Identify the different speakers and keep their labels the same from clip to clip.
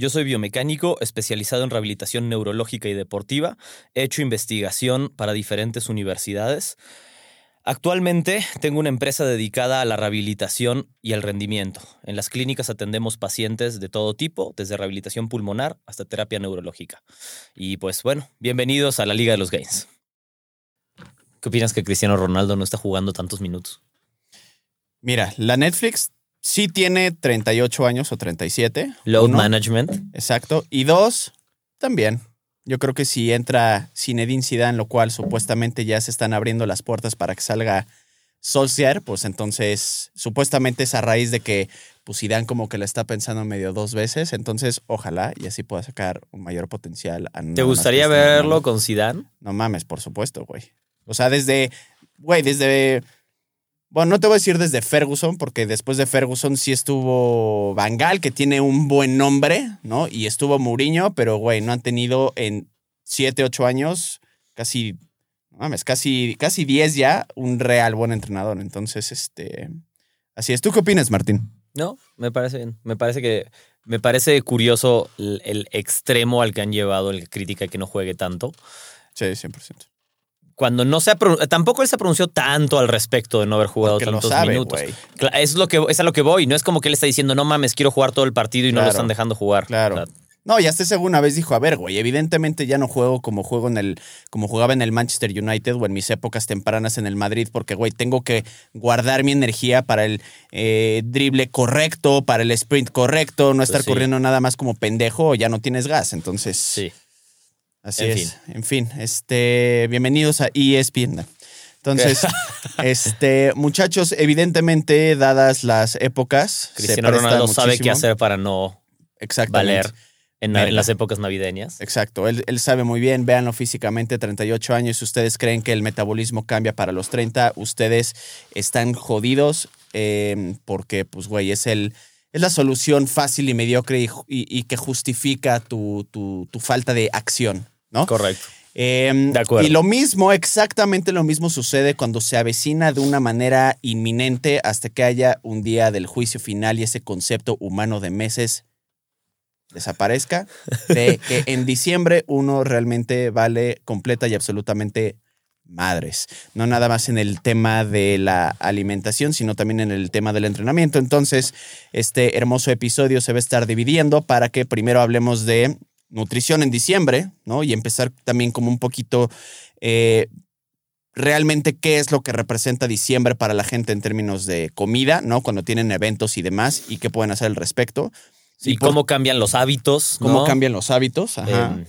Speaker 1: Yo soy biomecánico especializado en rehabilitación neurológica y deportiva. He hecho investigación para diferentes universidades. Actualmente tengo una empresa dedicada a la rehabilitación y al rendimiento. En las clínicas atendemos pacientes de todo tipo, desde rehabilitación pulmonar hasta terapia neurológica. Y pues bueno, bienvenidos a la Liga de los Gains. ¿Qué opinas que Cristiano Ronaldo no está jugando tantos minutos?
Speaker 2: Mira, la Netflix sí tiene 38 años o 37.
Speaker 1: Load
Speaker 2: Uno,
Speaker 1: management.
Speaker 2: Exacto. Y dos, también. Yo creo que si entra Zinedine Zidane, lo cual supuestamente ya se están abriendo las puertas para que salga Solskjaer, pues entonces supuestamente es a raíz de que pues Zidane como que la está pensando medio dos veces, entonces ojalá y así pueda sacar un mayor potencial. A
Speaker 1: ¿Te gustaría
Speaker 2: Cristiano
Speaker 1: verlo con Zidane?
Speaker 2: No mames, por supuesto, güey. O sea, desde, güey, desde, bueno, no te voy a decir desde Ferguson, porque después de Ferguson sí estuvo Bangal, que tiene un buen nombre, ¿no? Y estuvo Mourinho, pero, güey, no han tenido en siete, ocho años, casi, mames, casi, casi 10 ya, un real buen entrenador. Entonces, este, así es. ¿Tú qué opinas, Martín?
Speaker 1: No, me parece bien. Me parece que me parece curioso el, el extremo al que han llevado el que critica que no juegue tanto.
Speaker 2: Sí, 100%.
Speaker 1: Cuando no se ha tampoco él se pronunció tanto al respecto de no haber jugado
Speaker 2: Porque
Speaker 1: tantos
Speaker 2: sabe,
Speaker 1: minutos. Cla- Es lo que es a lo que voy. No es como que él está diciendo, no mames, quiero jugar todo el partido y no lo están dejando jugar.
Speaker 2: Claro.
Speaker 1: O sea,
Speaker 2: No, y hasta ese una vez dijo, a ver, güey, evidentemente ya no juego como juego en el, como jugaba en el Manchester United o en mis épocas tempranas en el Madrid, porque, güey, tengo que guardar mi energía para el eh, drible correcto, para el sprint correcto, no estar
Speaker 1: Pues sí.
Speaker 2: corriendo nada más como pendejo ya no tienes gas. Entonces,
Speaker 1: sí.
Speaker 2: Así
Speaker 1: En
Speaker 2: es. En fin, este, bienvenidos a ESPN. Entonces, este, muchachos, evidentemente, dadas las épocas,
Speaker 1: Cristiano Ronaldo sabe qué hacer para no valer en, las épocas navideñas.
Speaker 2: Exacto, él, él sabe muy bien, véanlo físicamente, 38 años, si ustedes creen que el metabolismo cambia para los 30, ustedes están jodidos eh, porque, pues, güey, es, el, es la solución fácil y mediocre y, y- y que justifica tu, tu- tu falta de acción, ¿no?
Speaker 1: Correcto.
Speaker 2: Eh,
Speaker 1: De acuerdo.
Speaker 2: Y lo mismo, exactamente lo mismo sucede cuando se avecina de una manera inminente hasta que haya un día del juicio final y ese concepto humano de meses desaparezca, de que en diciembre uno realmente vale completa y absolutamente madres. No nada más en el tema de la alimentación, sino también en el tema del entrenamiento. Entonces, este hermoso episodio se va a estar dividiendo para que primero hablemos de nutrición en diciembre, ¿no? Y empezar también como un poquito eh, realmente qué es lo que representa diciembre para la gente en términos de comida, ¿no? Cuando tienen eventos y demás y qué pueden hacer al respecto.
Speaker 1: Y
Speaker 2: por-
Speaker 1: cómo cambian los hábitos.
Speaker 2: cómo
Speaker 1: ¿no?
Speaker 2: cambian los hábitos. Ajá.
Speaker 1: Em,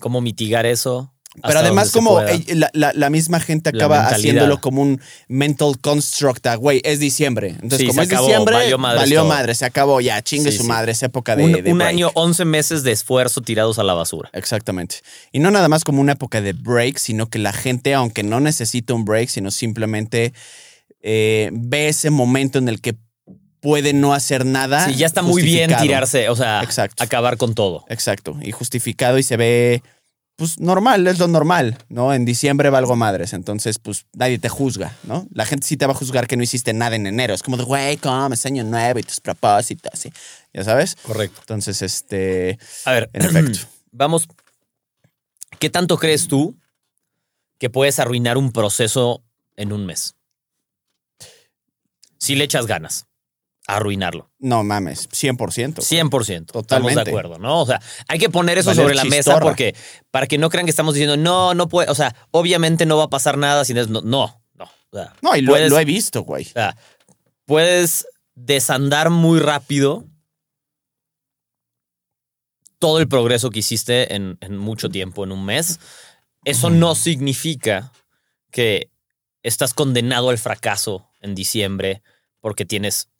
Speaker 1: cómo mitigar eso.
Speaker 2: Pero además, como la, la- la misma gente acaba haciéndolo como un mental construct, ah, güey, es diciembre. Entonces,
Speaker 1: Sí,
Speaker 2: como
Speaker 1: se
Speaker 2: es
Speaker 1: acabó,
Speaker 2: diciembre,
Speaker 1: valió
Speaker 2: valió,
Speaker 1: madres
Speaker 2: madre, se acabó, ya, chingue
Speaker 1: Sí,
Speaker 2: su
Speaker 1: sí.
Speaker 2: madre, es época de.
Speaker 1: un,
Speaker 2: de
Speaker 1: un
Speaker 2: break.
Speaker 1: año, 11 meses de esfuerzo tirados a la basura.
Speaker 2: Exactamente. Y no nada más como una época de break, sino que la gente, aunque no necesita un break, sino simplemente eh, ve ese momento en el que puede no hacer nada.
Speaker 1: Sí, ya está muy bien tirarse, o sea,
Speaker 2: Exacto.
Speaker 1: acabar con todo.
Speaker 2: Exacto. Y justificado y se ve, pues normal, es lo normal, ¿no? En diciembre valgo madres, entonces, pues nadie te juzga, ¿no? La gente sí te va a juzgar que no hiciste nada en enero. Es como de, güey, ¿cómo es año nuevo y tus propósitos? ¿sí? ¿Ya sabes?
Speaker 1: Correcto.
Speaker 2: Entonces, este,
Speaker 1: A ver,
Speaker 2: en efecto.
Speaker 1: vamos. ¿Qué tanto crees tú que puedes arruinar un proceso en un mes? Si le echas ganas arruinarlo.
Speaker 2: No mames, 100%.
Speaker 1: 100%. Estamos
Speaker 2: Totalmente.
Speaker 1: de acuerdo, ¿no? O sea, hay que poner eso
Speaker 2: Valer
Speaker 1: sobre la mesa porque para que no crean que estamos diciendo, no, no puede, o sea, obviamente no va a pasar nada sin eso. No, no. no. O sea,
Speaker 2: No, y lo,
Speaker 1: puedes-
Speaker 2: lo he visto, güey.
Speaker 1: o sea, puedes desandar muy rápido todo el progreso que hiciste en, en mucho tiempo, en un mes. Eso no significa que estás condenado al fracaso en diciembre porque tienes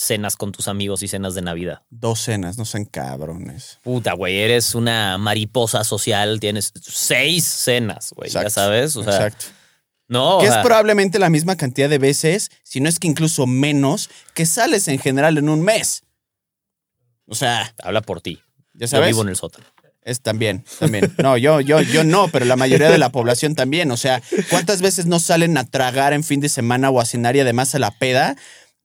Speaker 1: cenas con tus amigos y cenas de Navidad?
Speaker 2: Dos cenas, no sean cabrones.
Speaker 1: Puta, güey, eres una mariposa social, tienes seis cenas, güey, ya sabes, o sea,
Speaker 2: Exacto.
Speaker 1: no,
Speaker 2: que es probablemente la misma cantidad de veces, si no es que incluso menos, que sales en general en un mes. O sea,
Speaker 1: habla por ti.
Speaker 2: ya
Speaker 1: Yo
Speaker 2: sabes.
Speaker 1: vivo en el sótano.
Speaker 2: Es también, también. No, yo, yo, yo no, pero la mayoría de la población también. O sea, ¿cuántas veces no salen a tragar en fin de semana o a cenar y además a la peda?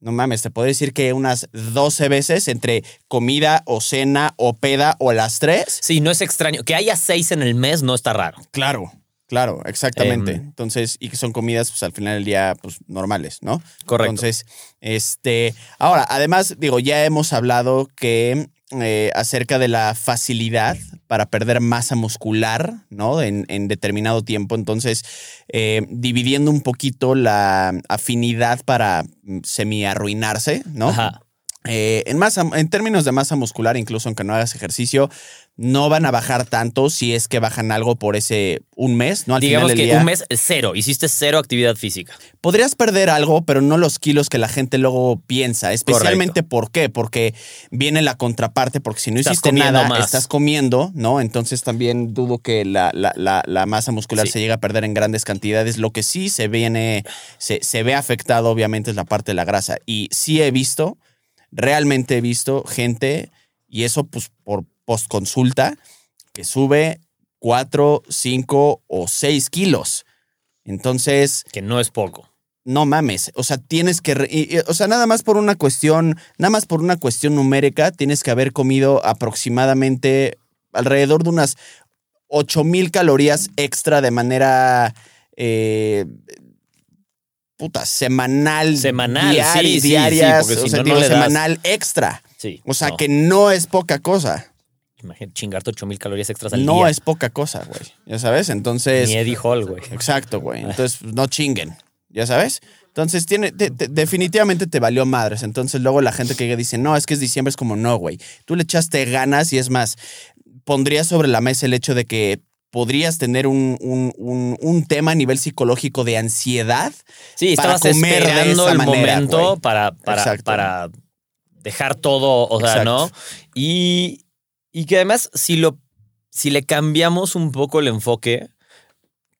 Speaker 2: No mames, te puedo decir que unas 12 veces entre comida o cena o peda o las tres.
Speaker 1: Sí, no es extraño. Que haya seis en el mes no está raro.
Speaker 2: Claro, claro, exactamente.
Speaker 1: Em.
Speaker 2: Entonces, y que son comidas, pues al final del día, pues normales, ¿no?
Speaker 1: Correcto.
Speaker 2: Entonces, este, ahora, además, digo, ya hemos hablado que eh, acerca de la facilidad para perder masa muscular, ¿no? En, determinado tiempo. Entonces, eh, dividiendo un poquito la afinidad para mm, semi-arruinarse, ¿no?
Speaker 1: Ajá.
Speaker 2: Eh, en, masa, en términos de masa muscular, incluso aunque no hagas ejercicio, no van a bajar tanto si es que bajan algo por ese un mes, ¿no? Al
Speaker 1: Digamos
Speaker 2: final
Speaker 1: que
Speaker 2: día.
Speaker 1: un mes cero, hiciste cero actividad física.
Speaker 2: Podrías perder algo, pero no los kilos que la gente luego piensa. Especialmente ¿por qué? Porque viene la contraparte, porque si no
Speaker 1: Estás
Speaker 2: hiciste nada,
Speaker 1: más.
Speaker 2: estás comiendo, ¿no? Entonces también dudo que la, la- la- la masa muscular
Speaker 1: Sí.
Speaker 2: se llegue a perder en grandes cantidades. Lo que sí se viene, se, se ve afectado, obviamente, es la parte de la grasa. Y sí he visto, realmente he visto gente, y eso pues por postconsulta, que sube 4, 5 o 6 kilos. Entonces,
Speaker 1: Que no es poco.
Speaker 2: no mames, o sea, tienes que, o sea, nada más por una cuestión, nada más por una cuestión numérica, tienes que haber comido aproximadamente alrededor de unas 8000 calorías extra de manera, eh, puta, semanal.
Speaker 1: Semanal,
Speaker 2: diar-
Speaker 1: sí, sí, sí,
Speaker 2: diarias,
Speaker 1: porque si
Speaker 2: sea,
Speaker 1: no, no
Speaker 2: digo,
Speaker 1: le das.
Speaker 2: semanal extra.
Speaker 1: Sí.
Speaker 2: O sea,
Speaker 1: no.
Speaker 2: que no es poca cosa.
Speaker 1: Imagínate chingarte 8000 calorías extras al
Speaker 2: No
Speaker 1: día.
Speaker 2: es poca cosa, güey. Ya sabes, entonces...
Speaker 1: Ni Eddie Hall, güey.
Speaker 2: Exacto, güey. Entonces, no chinguen, ¿ya sabes? Entonces, tiene, te- te- definitivamente te valió madres. Entonces, luego la gente que dice, no, es que es diciembre, es como, no, güey. Tú le echaste ganas y es más, pondría sobre la mesa el hecho de que podrías tener un, un- un- un tema a nivel psicológico de ansiedad.
Speaker 1: Sí,
Speaker 2: para
Speaker 1: estabas
Speaker 2: comer de
Speaker 1: esperando
Speaker 2: esa
Speaker 1: el
Speaker 2: manera,
Speaker 1: momento para, para, para dejar todo, o sea,
Speaker 2: Exacto.
Speaker 1: ¿no? Y, y que además, si lo si le cambiamos un poco el enfoque,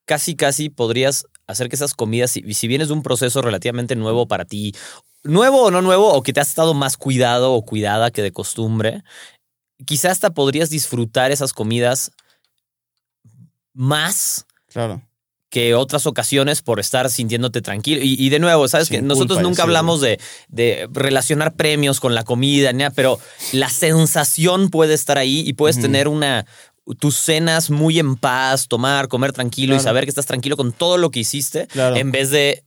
Speaker 1: casi, casi podrías hacer que esas comidas, si, si vienes de un proceso relativamente nuevo para ti, nuevo o no nuevo, o que te has estado más cuidado o cuidada que de costumbre, quizás hasta podrías disfrutar esas comidas más
Speaker 2: Claro.
Speaker 1: que otras ocasiones por estar sintiéndote tranquilo. Y, y de nuevo, sabes
Speaker 2: Sin
Speaker 1: que nosotros nunca hablamos de, de relacionar premios con la comida, nada, pero la sensación puede estar ahí y puedes tener una tus cenas muy en paz, tomar, comer tranquilo y saber que estás tranquilo con todo lo que hiciste,
Speaker 2: Claro.
Speaker 1: en vez de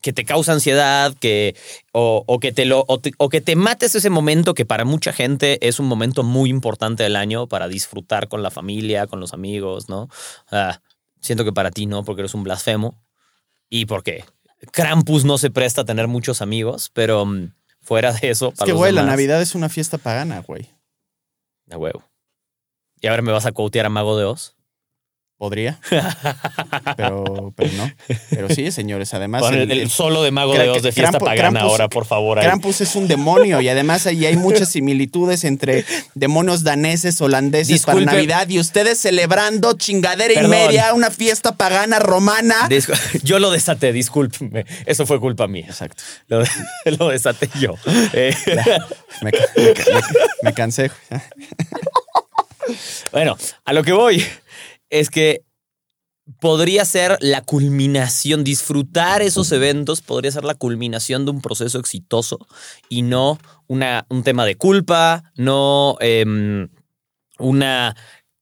Speaker 1: que te causa ansiedad, que o, o que te lo o, te- o que te mates ese momento que para mucha gente es un momento muy importante del año para disfrutar con la familia, con los amigos, ¿no? Ah, siento que para ti no, porque eres un blasfemo y porque Krampus no se presta a tener muchos amigos, pero mm, fuera de eso,
Speaker 2: Es
Speaker 1: para
Speaker 2: que,
Speaker 1: los
Speaker 2: güey, la Navidad es una fiesta pagana, güey.
Speaker 1: a huevo. Y ahora me vas a quotear a Mago de Oz.
Speaker 2: Podría. pero, pero no. Pero sí, señores. Además,
Speaker 1: Pon el,
Speaker 2: el-
Speaker 1: solo de Mago de Oz de fiesta pagana
Speaker 2: Krampus-
Speaker 1: ahora, por favor. ahí.
Speaker 2: Krampus es un demonio y además ahí hay muchas similitudes entre demonios daneses, holandeses
Speaker 1: Disculpe.
Speaker 2: para Navidad y ustedes celebrando chingadera
Speaker 1: Perdón.
Speaker 2: y media, una fiesta pagana romana.
Speaker 1: Yo lo desaté, discúlpeme. Eso fue culpa mía.
Speaker 2: Exacto.
Speaker 1: Lo, lo desaté yo. Eh,
Speaker 2: Me, me cansé.
Speaker 1: bueno, a lo que voy es que podría ser la culminación, disfrutar esos eventos podría ser la culminación de un proceso exitoso y no una, un tema de culpa, no em, una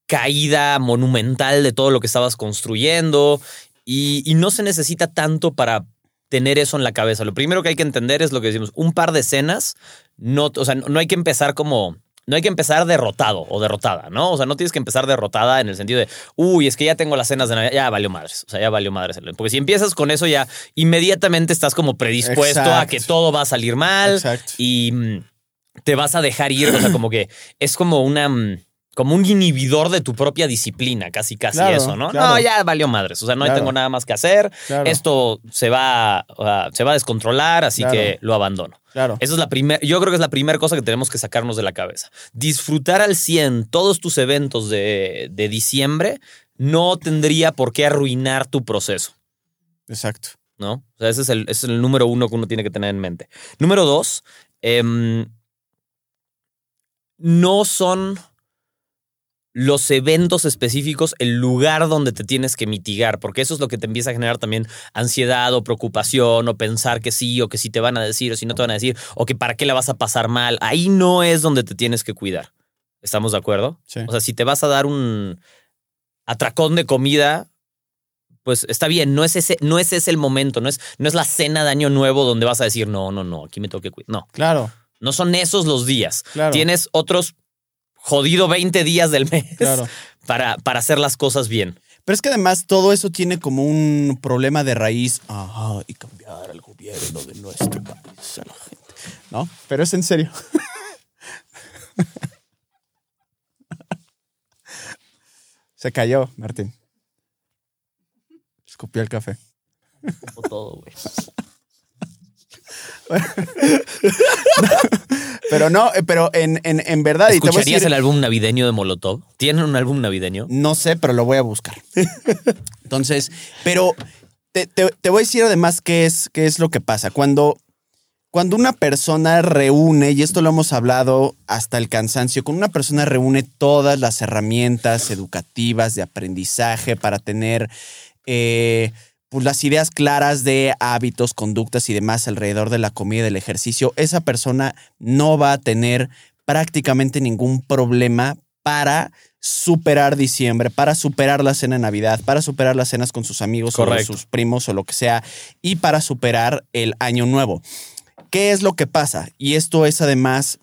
Speaker 1: caída monumental de todo lo que estabas construyendo y, y no se necesita tanto para tener eso en la cabeza. Lo primero que hay que entender es lo que decimos, un par de escenas, no, o sea, no hay que empezar como no hay que empezar derrotado o derrotada, ¿no? O sea, no tienes que empezar derrotada en el sentido de, uy, es que ya tengo las cenas de Navidad, ya valió madres, o sea, ya valió madres. Porque si empiezas con eso ya inmediatamente estás como predispuesto a que todo va a salir mal
Speaker 2: Exacto.
Speaker 1: y mm, te vas a dejar ir, o sea, como que es como una... como un inhibidor de tu propia disciplina, casi casi
Speaker 2: Claro,
Speaker 1: eso, ¿no?
Speaker 2: claro.
Speaker 1: No, ya valió madres, o sea, no
Speaker 2: Claro.
Speaker 1: tengo nada más que hacer, esto se va, se va a descontrolar, así que lo abandono.
Speaker 2: Claro.
Speaker 1: Esa es la primera, yo creo que es la primera cosa que tenemos que sacarnos de la cabeza. Disfrutar al 100 todos tus eventos de, de diciembre no tendría por qué arruinar tu proceso.
Speaker 2: Exacto.
Speaker 1: ¿no? O sea, ese es el, ese es el número uno que uno tiene que tener en mente. Número dos, em, no son los eventos específicos el lugar donde te tienes que mitigar, porque eso es lo que te empieza a generar también ansiedad o preocupación o pensar que sí o que sí te van a decir o si no te van a decir o que para qué la vas a pasar mal. Ahí no es donde te tienes que cuidar. ¿Estamos de acuerdo?
Speaker 2: Sí.
Speaker 1: O sea, si te vas a dar un atracón de comida, pues está bien, no es ese, no es ese el momento, no es, no es la cena de año nuevo donde vas a decir, no, no, no, aquí me tengo que cuidar. No,
Speaker 2: Claro.
Speaker 1: no son esos los días.
Speaker 2: Claro.
Speaker 1: Tienes otros jodido 20 días del mes
Speaker 2: Claro.
Speaker 1: para, para hacer las cosas bien.
Speaker 2: Pero es que además todo eso tiene como un problema de raíz. Ajá, y cambiar al gobierno de nuestro país a la gente. ¿No? Pero es en serio. Se cayó, Martín. Escupió el café.
Speaker 1: Todo, güey.
Speaker 2: Pero no, eh, pero en, en, en verdad. y te voy a
Speaker 1: ¿Escucharías
Speaker 2: decir-
Speaker 1: el álbum navideño de Molotov? ¿Tienen un álbum navideño?
Speaker 2: No sé, pero lo voy a buscar. Entonces, pero te, te- te voy a decir además qué es, qué es lo que pasa. Cuando, cuando una persona reúne, y esto lo hemos hablado hasta el cansancio, cuando una persona reúne todas las herramientas educativas de aprendizaje para tener eh, pues las ideas claras de hábitos, conductas y demás alrededor de la comida y del ejercicio, esa persona no va a tener prácticamente ningún problema para superar diciembre, para superar la cena de Navidad, para superar las cenas con sus amigos
Speaker 1: Correcto.
Speaker 2: o sus primos o lo que sea, y para superar el año nuevo. ¿Qué es lo que pasa? Y esto es además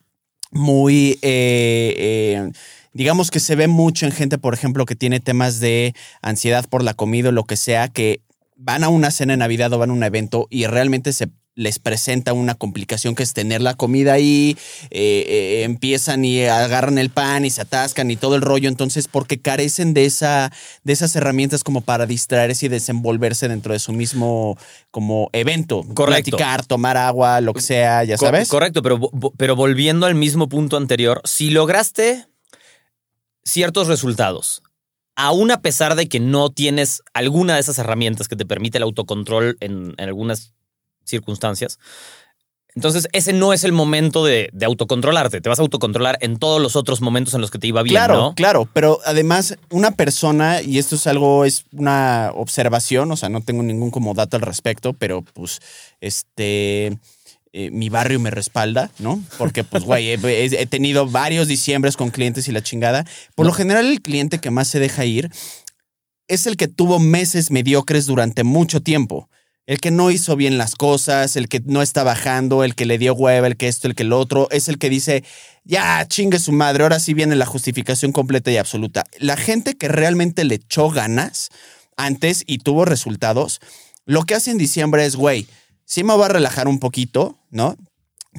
Speaker 2: muy, eh, eh, digamos que se ve mucho en gente, por ejemplo, que tiene temas de ansiedad por la comida o lo que sea, que van a una cena de Navidad o van a un evento y realmente se les presenta una complicación que es tener la comida ahí, eh, eh, empiezan y agarran el pan y se atascan y todo el rollo, entonces porque carecen de, esa, de esas herramientas como para distraerse y desenvolverse dentro de su mismo como evento.
Speaker 1: Correcto.
Speaker 2: Platicar, tomar agua, lo que sea, ya
Speaker 1: Co-
Speaker 2: sabes.
Speaker 1: Correcto, pero, pero volviendo al mismo punto anterior, si lograste ciertos resultados, aún a pesar de que no tienes alguna de esas herramientas que te permite el autocontrol en, en algunas circunstancias, entonces ese no es el momento de, de autocontrolarte. Te vas a autocontrolar en todos los otros momentos en los que te iba bien,
Speaker 2: Claro,
Speaker 1: ¿no?
Speaker 2: claro, pero además una persona, y esto es algo, es una observación, o sea, no tengo ningún como dato al respecto, pero pues, este, eh, mi barrio me respalda, ¿no? Porque pues, güey, he, tenido varios diciembres con clientes y la chingada. Por lo general, el cliente que más se deja ir es el que tuvo meses mediocres durante mucho tiempo. El que no hizo bien las cosas, el que no está bajando, el que le dio hueva, el que esto, el que lo otro, es el que dice, ya chingue su madre, ahora sí viene la justificación completa y absoluta. La gente que realmente le echó ganas antes y tuvo resultados, lo que hace en diciembre es, güey, sí me voy a relajar un poquito, ¿no?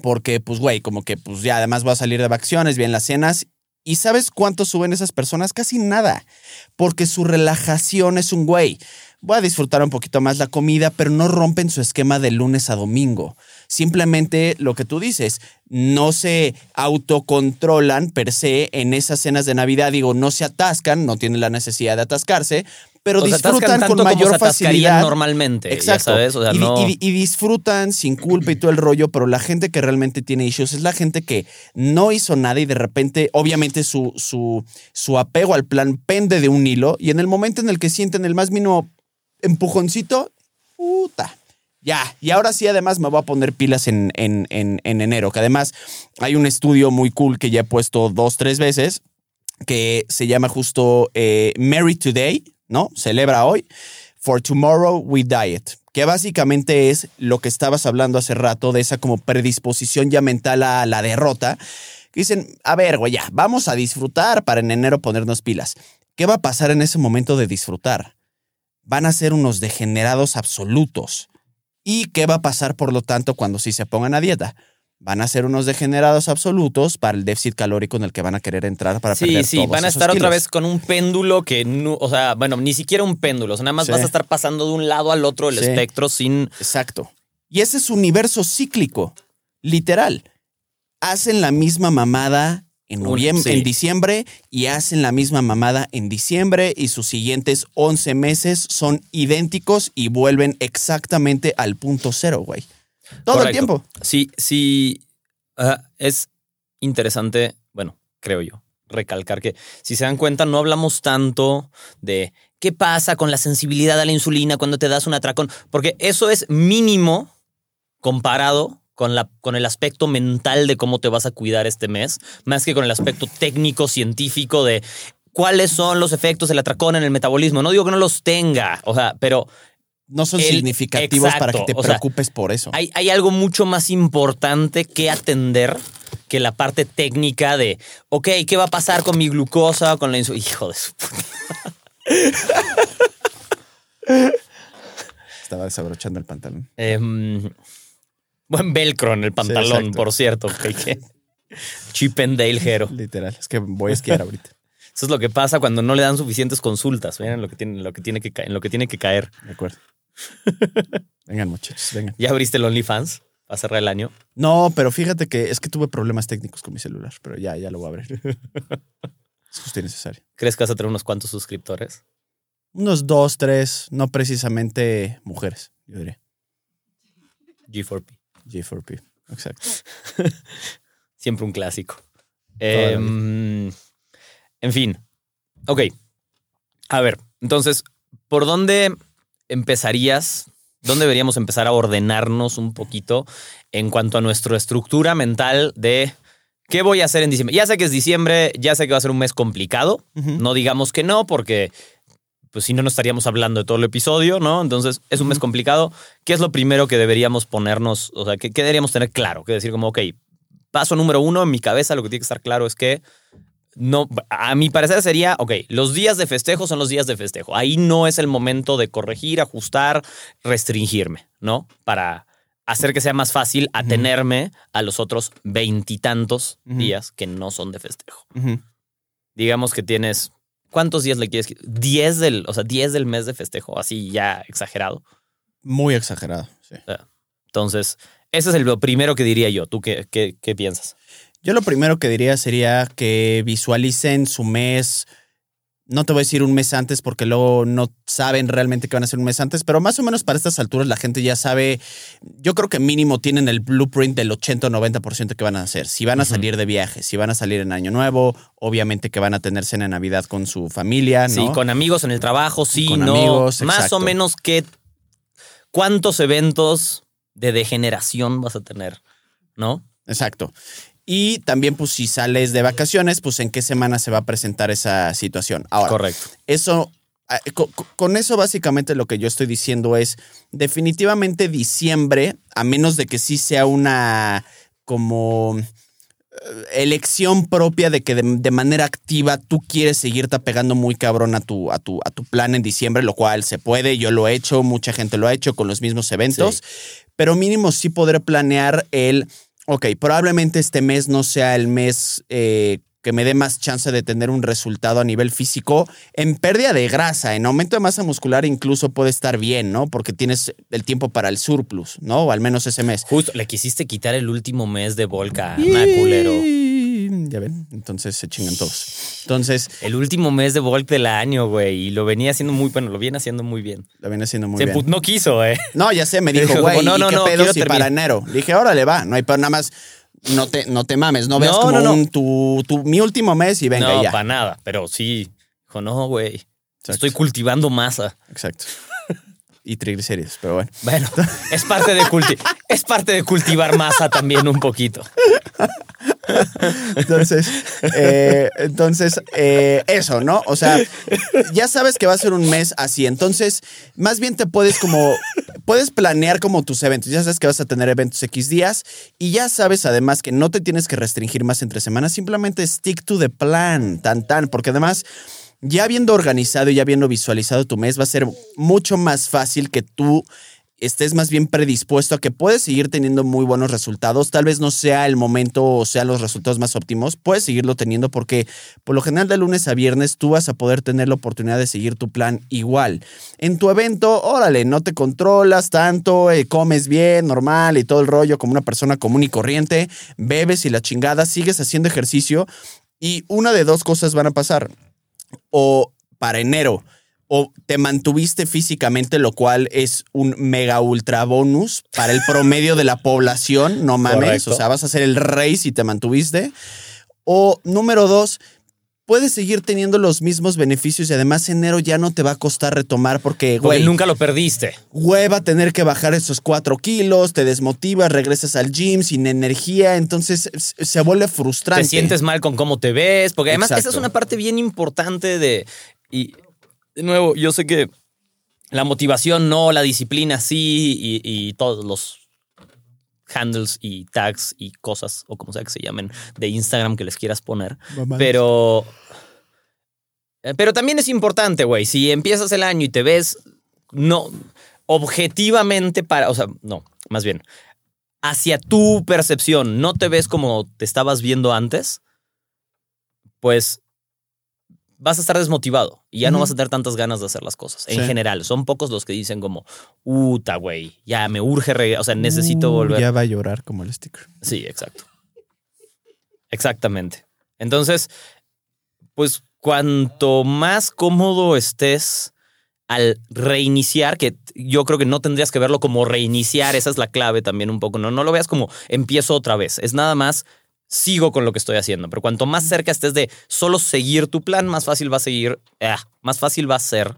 Speaker 2: Porque, pues, güey, como que, pues ya además voy a salir de vacaciones, bien las cenas. ¿Y sabes cuánto suben esas personas? Casi nada. Porque su relajación es un güey. Voy a disfrutar un poquito más la comida, pero no rompen su esquema de lunes a domingo. Simplemente lo que tú dices, no se autocontrolan per se en esas cenas de Navidad. Digo, no se atascan, no tienen la necesidad de atascarse, pero
Speaker 1: O
Speaker 2: disfrutan con mayor facilidad.
Speaker 1: normalmente, ya
Speaker 2: Exacto.
Speaker 1: sabes, o sea,
Speaker 2: y, di-
Speaker 1: no-
Speaker 2: y di- y disfrutan sin culpa y todo el rollo, pero la gente que realmente tiene issues es la gente que no hizo nada y de repente, obviamente, su, su, su apego al plan pende de un hilo y en el momento en el que sienten el más mínimo empujoncito, puta. Ya, y ahora sí, además me voy a poner pilas en, en, en, en enero, que además hay un estudio muy cool que ya he puesto dos, tres veces, que se llama justo eh, Merry Today, ¿no? Celebra hoy. For Tomorrow We Diet, que básicamente es lo que estabas hablando hace rato de esa como predisposición ya mental a la derrota. Dicen, a ver, güey, ya, vamos a disfrutar para en enero ponernos pilas. ¿Qué va a pasar en ese momento de disfrutar? Van a ser unos degenerados absolutos. ¿Y qué va a pasar, por lo tanto, cuando sí se pongan a dieta? Van a ser unos degenerados absolutos para el déficit calórico en el que van a querer entrar para
Speaker 1: Sí,
Speaker 2: perder
Speaker 1: sí,
Speaker 2: todos
Speaker 1: van a estar otra vez con un péndulo que no, o sea, bueno, ni siquiera un péndulo, o sea, nada más
Speaker 2: Sí.
Speaker 1: vas a estar pasando de un lado al otro del
Speaker 2: Sí.
Speaker 1: espectro sin
Speaker 2: Exacto. Y ese es universo cíclico, literal. Hacen la misma mamada en, noviembre,
Speaker 1: sí.
Speaker 2: en diciembre y hacen la misma mamada en diciembre y sus siguientes 11 meses son idénticos y vuelven exactamente al punto cero, güey. Todo el tiempo.
Speaker 1: Sí, sí. ajá, es interesante, bueno, creo yo, recalcar que si se dan cuenta, no hablamos tanto de qué pasa con la sensibilidad a la insulina cuando te das un atracón, porque eso es mínimo comparado con, la, con el aspecto mental de cómo te vas a cuidar este mes, más que con el aspecto técnico, científico de cuáles son los efectos del atracón en el metabolismo. No digo que no los tenga, o sea, pero
Speaker 2: No son
Speaker 1: El-
Speaker 2: significativos para que te
Speaker 1: sea,
Speaker 2: preocupes por eso.
Speaker 1: hay, hay algo mucho más importante que atender que la parte técnica de, ok, ¿qué va a pasar con mi glucosa o con la insulina? Hijo de su puta.
Speaker 2: Estaba desabrochando el pantalón.
Speaker 1: Em, buen velcro en el pantalón, por cierto. que- Chip and Dale Hero.
Speaker 2: Literal. Es que voy a esquiar ahorita.
Speaker 1: Eso es lo que pasa cuando no le dan suficientes consultas. Vean lo que tiene, lo que tiene que, en lo que tiene que caer.
Speaker 2: De acuerdo. Vengan, muchachos, vengan.
Speaker 1: ¿Ya abriste el OnlyFans? para cerrar el año.
Speaker 2: No, pero fíjate que es que tuve problemas técnicos con mi celular, pero ya, ya lo voy a abrir. es justo y necesario.
Speaker 1: ¿Crees que vas a tener unos cuantos suscriptores?
Speaker 2: Unos dos, tres, no precisamente mujeres, yo diría.
Speaker 1: G4P.
Speaker 2: G4P. Exacto.
Speaker 1: Siempre un clásico. Em, en fin. Ok. A ver, entonces, ¿por dónde empezarías? ¿Dónde deberíamos empezar a ordenarnos un poquito en cuanto a nuestra estructura mental de qué voy a hacer en diciembre? Ya sé que es diciembre, ya sé que va a ser un mes complicado. No digamos que no, porque pues si no, no estaríamos hablando de todo el episodio, ¿no? Entonces, es un mes complicado. ¿Qué es lo primero que deberíamos ponernos? O sea, ¿qué, qué deberíamos tener claro? Que decir como, ok, paso número uno en mi cabeza, lo que tiene que estar claro es que no, a mi parecer sería, ok, los días de festejo son los días de festejo. Ahí no es el momento de corregir, ajustar, restringirme, ¿no? Para hacer que sea más fácil atenerme a los otros veintitantos días que no son de festejo digamos que tienes. ¿Cuántos días le quieres? 10 del, o sea, 10 del mes de festejo, así ya exagerado.
Speaker 2: Muy exagerado. sí.
Speaker 1: Entonces, ese es el lo primero que diría yo. ¿Tú qué, qué, qué piensas?
Speaker 2: Yo lo primero que diría sería que visualicen su mes. No te voy a decir un mes antes porque luego no saben realmente que van a ser un mes antes, pero más o menos para estas alturas la gente ya sabe, yo creo que mínimo tienen el blueprint del 80 o 90% que van a hacer. Si van a salir de viaje, si van a salir en Año Nuevo, obviamente que van a tener cena de Navidad con su familia, ¿no?
Speaker 1: Sí, con amigos en el trabajo, sí,
Speaker 2: Con
Speaker 1: no.
Speaker 2: amigos,
Speaker 1: Más
Speaker 2: exacto.
Speaker 1: o menos que cuántos eventos de degeneración vas a tener, ¿no?
Speaker 2: Exacto. Y también, pues, si sales de vacaciones, pues, en qué semana se va a presentar esa situación. Ahora,
Speaker 1: Correcto.
Speaker 2: eso, ah, co- co- con eso básicamente lo que yo estoy diciendo es, definitivamente diciembre, a menos de que sí sea una como eh, elección propia de que de, de manera activa tú quieres seguirte apegando muy cabrón a tu, a, tu, a tu plan en diciembre, lo cual se puede, yo lo he hecho, mucha gente lo ha hecho con los mismos eventos, pero mínimo sí poder planear el, ok, probablemente este mes no sea el mes eh, que me dé más chance de tener un resultado a nivel físico en pérdida de grasa, en aumento de masa muscular incluso puede estar bien, ¿no? Porque tienes el tiempo para el surplus, ¿no? O al menos ese mes.
Speaker 1: Justo, le quisiste quitar el último mes de Volca, Ana, culero.
Speaker 2: Ya ven, entonces se chingan todos. Entonces,
Speaker 1: El último mes de Volca del año, güey. Y lo venía haciendo muy, bueno, lo viene haciendo muy bien.
Speaker 2: lo viene haciendo muy
Speaker 1: Se
Speaker 2: bien.
Speaker 1: put- no quiso, eh.
Speaker 2: No, ya sé, me
Speaker 1: Dijo
Speaker 2: güey,
Speaker 1: no,
Speaker 2: ¿y
Speaker 1: no,
Speaker 2: qué
Speaker 1: no,
Speaker 2: pedo si
Speaker 1: terminar?
Speaker 2: para enero? Le dije, órale, va, no hay pero nada más. No te, no te mames, no veas
Speaker 1: No,
Speaker 2: como
Speaker 1: no, no.
Speaker 2: un tu, tu- mi último mes y venga
Speaker 1: no,
Speaker 2: ya.
Speaker 1: para nada. Pero sí. Dijo, no, güey. Estoy cultivando masa.
Speaker 2: Exacto. Y triglicéridos, pero bueno.
Speaker 1: Bueno, es parte de culti es parte de cultivar masa también un poquito.
Speaker 2: Entonces, eh, entonces eh, eso, ¿no? O sea, ya sabes que va a ser un mes así. Entonces, más bien te puedes como, puedes planear como tus eventos. Ya sabes que vas a tener eventos X días y ya sabes además que no te tienes que restringir más entre semanas. Simplemente stick to the plan, tan tan, porque además ya habiendo organizado y ya habiendo visualizado tu mes, va a ser mucho más fácil que tú estés más bien predispuesto a que puedes seguir teniendo muy buenos resultados. Tal vez no sea el momento o sea los resultados más óptimos, puedes seguirlo teniendo porque por lo general de lunes a viernes tú vas a poder tener la oportunidad de seguir tu plan igual. En tu evento, órale, no te controlas tanto, eh, comes bien, normal y todo el rollo como una persona común y corriente, bebes y la chingada, sigues haciendo ejercicio y una de dos cosas van a pasar. O para enero o te mantuviste físicamente, lo cual es un mega ultra bonus para el promedio de la población, no mames,
Speaker 1: Correcto.
Speaker 2: o sea, vas a ser el rey si te mantuviste. O número dos, puedes seguir teniendo los mismos beneficios y además enero ya no te va a costar retomar porque, güey,
Speaker 1: nunca lo perdiste.
Speaker 2: hueva tener que bajar esos cuatro kilos, te desmotivas, regresas al gym sin energía, entonces se vuelve frustrante.
Speaker 1: Te sientes mal con cómo te ves, porque además esa es una parte bien importante de... Y de nuevo, yo sé que la motivación no, la disciplina sí, y, y todos los handles y tags y cosas, o como sea que se llamen, de Instagram que les quieras poner. Pero... eh, Pero también es importante, güey, si empiezas el año y te ves, no, objetivamente para, o sea, no, más bien, hacia tu percepción, no te ves como te estabas viendo antes, pues vas a estar desmotivado y ya no vas a tener tantas ganas de hacer las cosas. En
Speaker 2: Sí.
Speaker 1: general, son pocos los que dicen como, uta, güey, ya me urge, regre- o sea, necesito
Speaker 2: Uh,
Speaker 1: volver.
Speaker 2: Ya va a llorar como el sticker.
Speaker 1: Sí, exacto. Exactamente. Entonces, pues cuanto más cómodo estés al reiniciar, que yo creo que no tendrías que verlo como reiniciar, esa es la clave también un poco, no, no lo veas como empiezo otra vez, es nada más sigo con lo que estoy haciendo, pero cuanto más cerca estés de solo seguir tu plan, más fácil va a seguir, ah, más fácil va a ser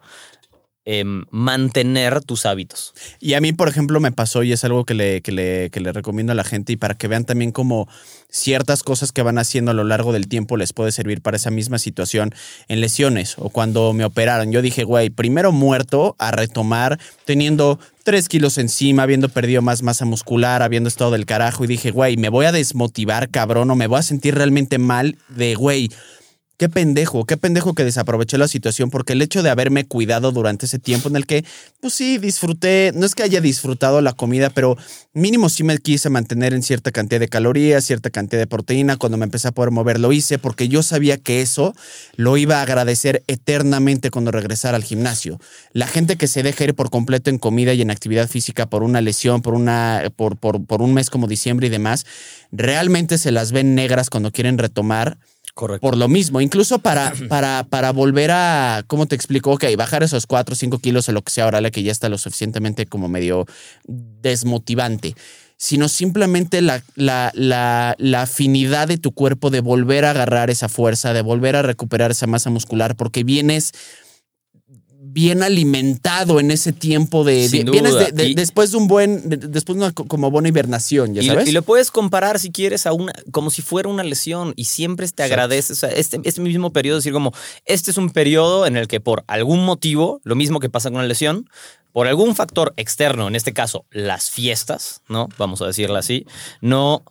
Speaker 1: em, mantener tus hábitos.
Speaker 2: Y a mí, por ejemplo, me pasó y es algo que le, que le, que le recomiendo a la gente y para que vean también cómo ciertas cosas que van haciendo a lo largo del tiempo les puede servir para esa misma situación en lesiones o cuando me operaron. Yo dije, güey, primero muerto a retomar teniendo tres kilos encima, habiendo perdido más masa muscular, habiendo estado del carajo y dije, güey, me voy a desmotivar, cabrón, o me voy a sentir realmente mal de, güey, Qué pendejo, qué pendejo que desaproveché la situación porque el hecho de haberme cuidado durante ese tiempo en el que, pues sí, disfruté, no es que haya disfrutado la comida, pero mínimo sí me quise mantener en cierta cantidad de calorías, cierta cantidad de proteína. Cuando me empecé a poder mover lo hice porque yo sabía que eso lo iba a agradecer eternamente cuando regresara al gimnasio. La gente que se deja ir por completo en comida y en actividad física por una lesión, por, una, por, por, por un mes como diciembre y demás, realmente se las ven negras cuando quieren retomar
Speaker 1: Correcto.
Speaker 2: por lo mismo, incluso para, para, para volver a, ¿cómo te explico? Ok, bajar esos 4 o 5 kilos o lo que sea ahora, que ya está lo suficientemente como medio desmotivante, sino simplemente la, la, la, la afinidad de tu cuerpo de volver a agarrar esa fuerza, de volver a recuperar esa masa muscular, porque vienes bien alimentado en ese tiempo de,
Speaker 1: Sin
Speaker 2: de- vienes
Speaker 1: duda.
Speaker 2: de- de-
Speaker 1: Y-
Speaker 2: después de un buen de- después de una co- como buena hibernación ya
Speaker 1: Y lo,
Speaker 2: sabes
Speaker 1: y lo puedes comparar si quieres a una, como si fuera una lesión y siempre te agradeces. O sea, este, este mismo periodo, decir como, este es un periodo en el que por algún motivo, lo mismo que pasa con la lesión, por algún factor externo, en este caso las fiestas, ¿no? Vamos a decirlo así, no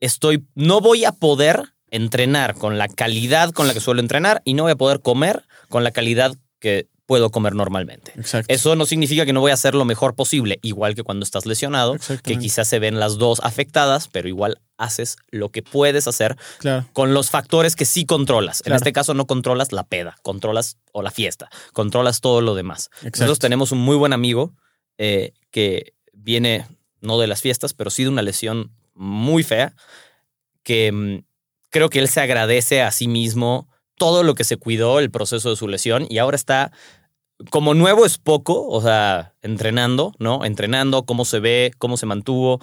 Speaker 1: estoy, no voy a poder entrenar con la calidad con la que suelo entrenar y no voy a poder comer con la calidad que puedo comer normalmente.
Speaker 2: exacto
Speaker 1: Eso no significa que no voy a hacer lo mejor posible, igual que cuando estás lesionado, que quizás se ven las dos afectadas, pero igual haces lo que puedes hacer
Speaker 2: claro
Speaker 1: con los factores que sí controlas. En este caso no controlas la peda, controlas o la fiesta, controlas todo lo demás.
Speaker 2: Exacto.
Speaker 1: Nosotros tenemos un muy buen amigo eh, que viene no de las fiestas, pero sí de una lesión muy fea, que mm, creo que él se agradece a sí mismo todo lo que se cuidó, el proceso de su lesión, y ahora está como nuevo es poco, o sea, entrenando, ¿no? Entrenando, cómo se ve, cómo se mantuvo,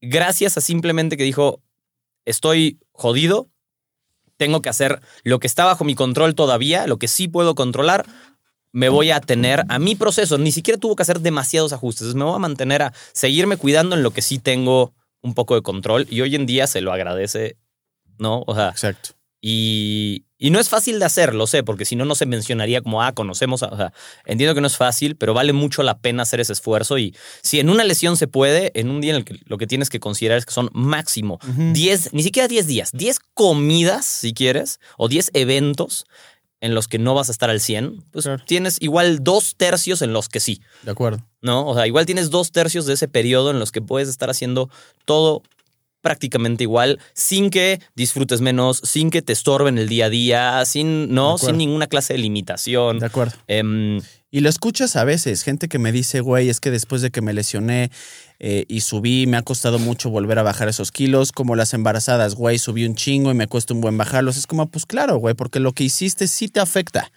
Speaker 1: gracias a simplemente que dijo, estoy jodido, tengo que hacer lo que está bajo mi control todavía, lo que sí puedo controlar, me voy a tener a mi proceso, ni siquiera tuvo que hacer demasiados ajustes, me voy a mantener a seguirme cuidando en lo que sí tengo un poco de control y hoy en día se lo agradece, ¿no? O sea,
Speaker 2: exacto
Speaker 1: y, y no es fácil de hacer, lo sé, porque si no, no se mencionaría como, ah, conocemos, a- o sea, entiendo que no es fácil, pero vale mucho la pena hacer ese esfuerzo y si en una lesión se puede, en un día en el que lo que tienes que considerar es que son máximo
Speaker 2: Ujú.
Speaker 1: 10, ni siquiera 10 días, 10 comidas, si quieres, o 10 eventos en los que no vas a estar al 100, pues
Speaker 2: Claro.
Speaker 1: tienes igual dos tercios en los que sí,
Speaker 2: De acuerdo.
Speaker 1: ¿no? O sea, igual tienes dos tercios de ese periodo en los que puedes estar haciendo todo prácticamente igual, sin que disfrutes menos, sin que te estorben el día a día, sin, ¿no? Sin ninguna clase de limitación.
Speaker 2: De acuerdo.
Speaker 1: Em,
Speaker 2: Y lo escuchas a veces, gente que me dice, güey, es que después de que me lesioné eh, y subí, me ha costado mucho volver a bajar esos kilos, como las embarazadas, güey, subí un chingo y me cuesta un buen bajarlos. Es como, pues claro, güey, porque lo que hiciste sí te afecta.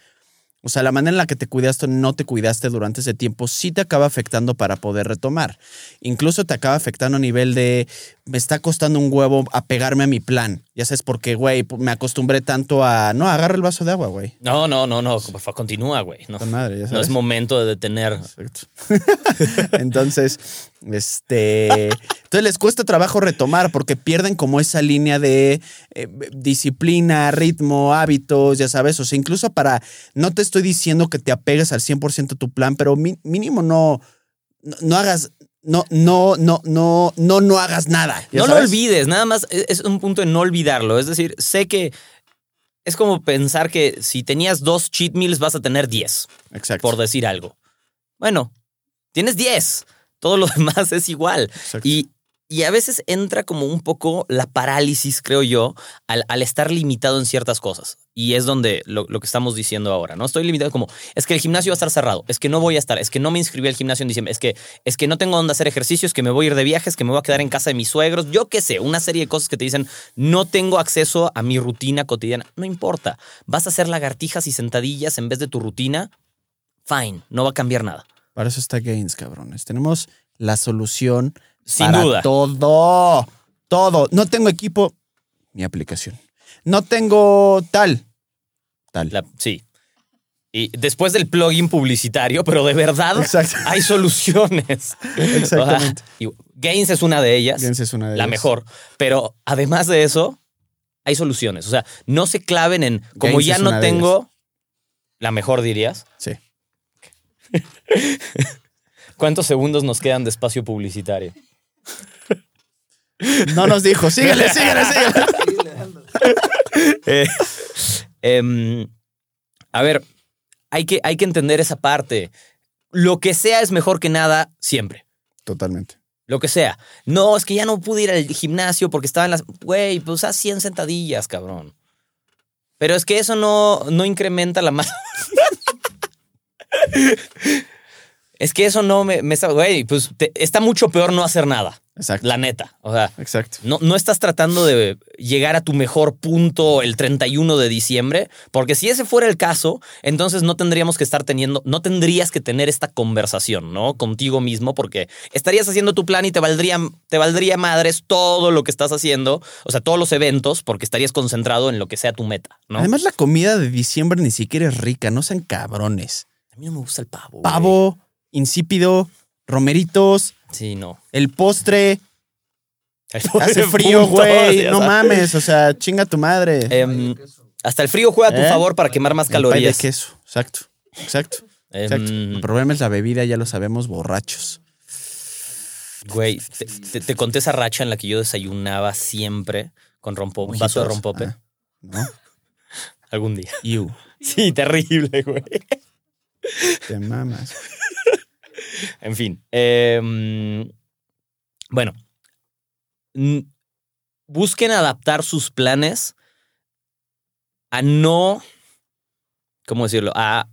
Speaker 2: O sea, la manera en la que te cuidaste o no te cuidaste durante ese tiempo sí te acaba afectando para poder retomar. Incluso te acaba afectando a nivel de, me está costando un huevo apegarme a mi plan. Ya sabes, porque, güey, me acostumbré tanto a, no, agarra el vaso de agua, güey.
Speaker 1: no, no, no, no, por favor, continúa, güey. No,
Speaker 2: Puta madre, ya
Speaker 1: no es momento de detener.
Speaker 2: Exacto. Entonces, este. Entonces les cuesta trabajo retomar porque pierden como esa línea de eh, disciplina, ritmo, hábitos, ya sabes. O sea, incluso para. No te estoy diciendo que te apegues al 100% a tu plan, pero mínimo no, no. no hagas. No, no, no, no, no, no hagas nada. ¿ya
Speaker 1: No lo olvides, nada más es es un punto de no olvidarlo. Es decir, sé que es como pensar que si tenías dos cheat meals vas a tener 10,
Speaker 2: Exacto.
Speaker 1: por decir algo. Bueno, tienes 10. Todo lo demás es igual.
Speaker 2: exacto.
Speaker 1: Y, y a veces entra como un poco la parálisis, creo yo, al, al estar limitado en ciertas cosas. Y es donde lo, lo que estamos diciendo ahora, ¿no? Estoy limitado como, es que el gimnasio va a estar cerrado, es que no voy a estar, es que no me inscribí al gimnasio en diciembre, es que, es que no tengo dónde hacer ejercicios, que me voy a ir de viajes, que me voy a quedar en casa de mis suegros, yo qué sé, una serie de cosas que te dicen, no tengo acceso a mi rutina cotidiana. No importa, vas a hacer lagartijas y sentadillas en vez de tu rutina, fine, no va a cambiar nada.
Speaker 2: Para eso está Gains, cabrones. Tenemos la solución
Speaker 1: Sin
Speaker 2: para
Speaker 1: duda.
Speaker 2: todo. Todo. No tengo equipo. Mi aplicación. No tengo tal. Tal.
Speaker 1: La- sí. Y después del plugin publicitario, pero de verdad
Speaker 2: Exacto.
Speaker 1: hay soluciones.
Speaker 2: Exactamente.
Speaker 1: O sea, y Gains es una de ellas,
Speaker 2: Gains es una de
Speaker 1: la
Speaker 2: ellas.
Speaker 1: mejor. Pero además de eso, hay soluciones. O sea, no se claven en, como
Speaker 2: Gains
Speaker 1: ya
Speaker 2: es
Speaker 1: no
Speaker 2: de
Speaker 1: tengo, la mejor dirías.
Speaker 2: Sí.
Speaker 1: ¿Cuántos segundos nos quedan de espacio publicitario?
Speaker 2: No nos dijo. Síguele, síguele, síguele.
Speaker 1: Eh, em, a ver, hay que, hay que entender esa parte. Lo que sea es mejor que nada siempre.
Speaker 2: Totalmente.
Speaker 1: Lo que sea. No, es que ya no pude ir al gimnasio porque estaba en las. Güey, pues haz 100 sentadillas, cabrón. Pero es que eso no, no incrementa la masa. Es que eso no me, me está. Güey, pues te- está mucho peor no hacer nada.
Speaker 2: Exacto.
Speaker 1: La neta. O sea,
Speaker 2: Exacto.
Speaker 1: no, no estás tratando de llegar a tu mejor punto el 31 de diciembre, porque si ese fuera el caso, entonces no tendríamos que estar teniendo, no tendrías que tener esta conversación, ¿no? Contigo mismo, porque estarías haciendo tu plan y te valdría, te valdría madres todo lo que estás haciendo, o sea, todos los eventos, porque estarías concentrado en lo que sea tu meta, ¿no?
Speaker 2: Además, la comida de diciembre ni siquiera es rica. No sean cabrones.
Speaker 1: A mí no me gusta el pavo. güey.
Speaker 2: Pavo, insípido, romeritos,
Speaker 1: Sí, no.
Speaker 2: el postre. Hace frío,
Speaker 1: Punto,
Speaker 2: güey. No
Speaker 1: sabes.
Speaker 2: mames. O sea, chinga tu madre.
Speaker 1: Em, hasta el frío juega a tu
Speaker 2: ¿Eh?
Speaker 1: favor para quemar más
Speaker 2: El pay de
Speaker 1: calorías.
Speaker 2: queso. Exacto. Exacto. Exacto.
Speaker 1: Em,
Speaker 2: El problema es la bebida, ya lo sabemos, borrachos.
Speaker 1: Güey, te, te- te conté esa racha en la que yo desayunaba siempre con rompo,
Speaker 2: Mojitos.
Speaker 1: vaso de rompope.
Speaker 2: Ah, ¿No?
Speaker 1: Algún día.
Speaker 2: You.
Speaker 1: Sí, terrible, güey.
Speaker 2: Te mamas.
Speaker 1: En fin. em, bueno. Busquen adaptar sus planes a no. ¿Cómo decirlo? A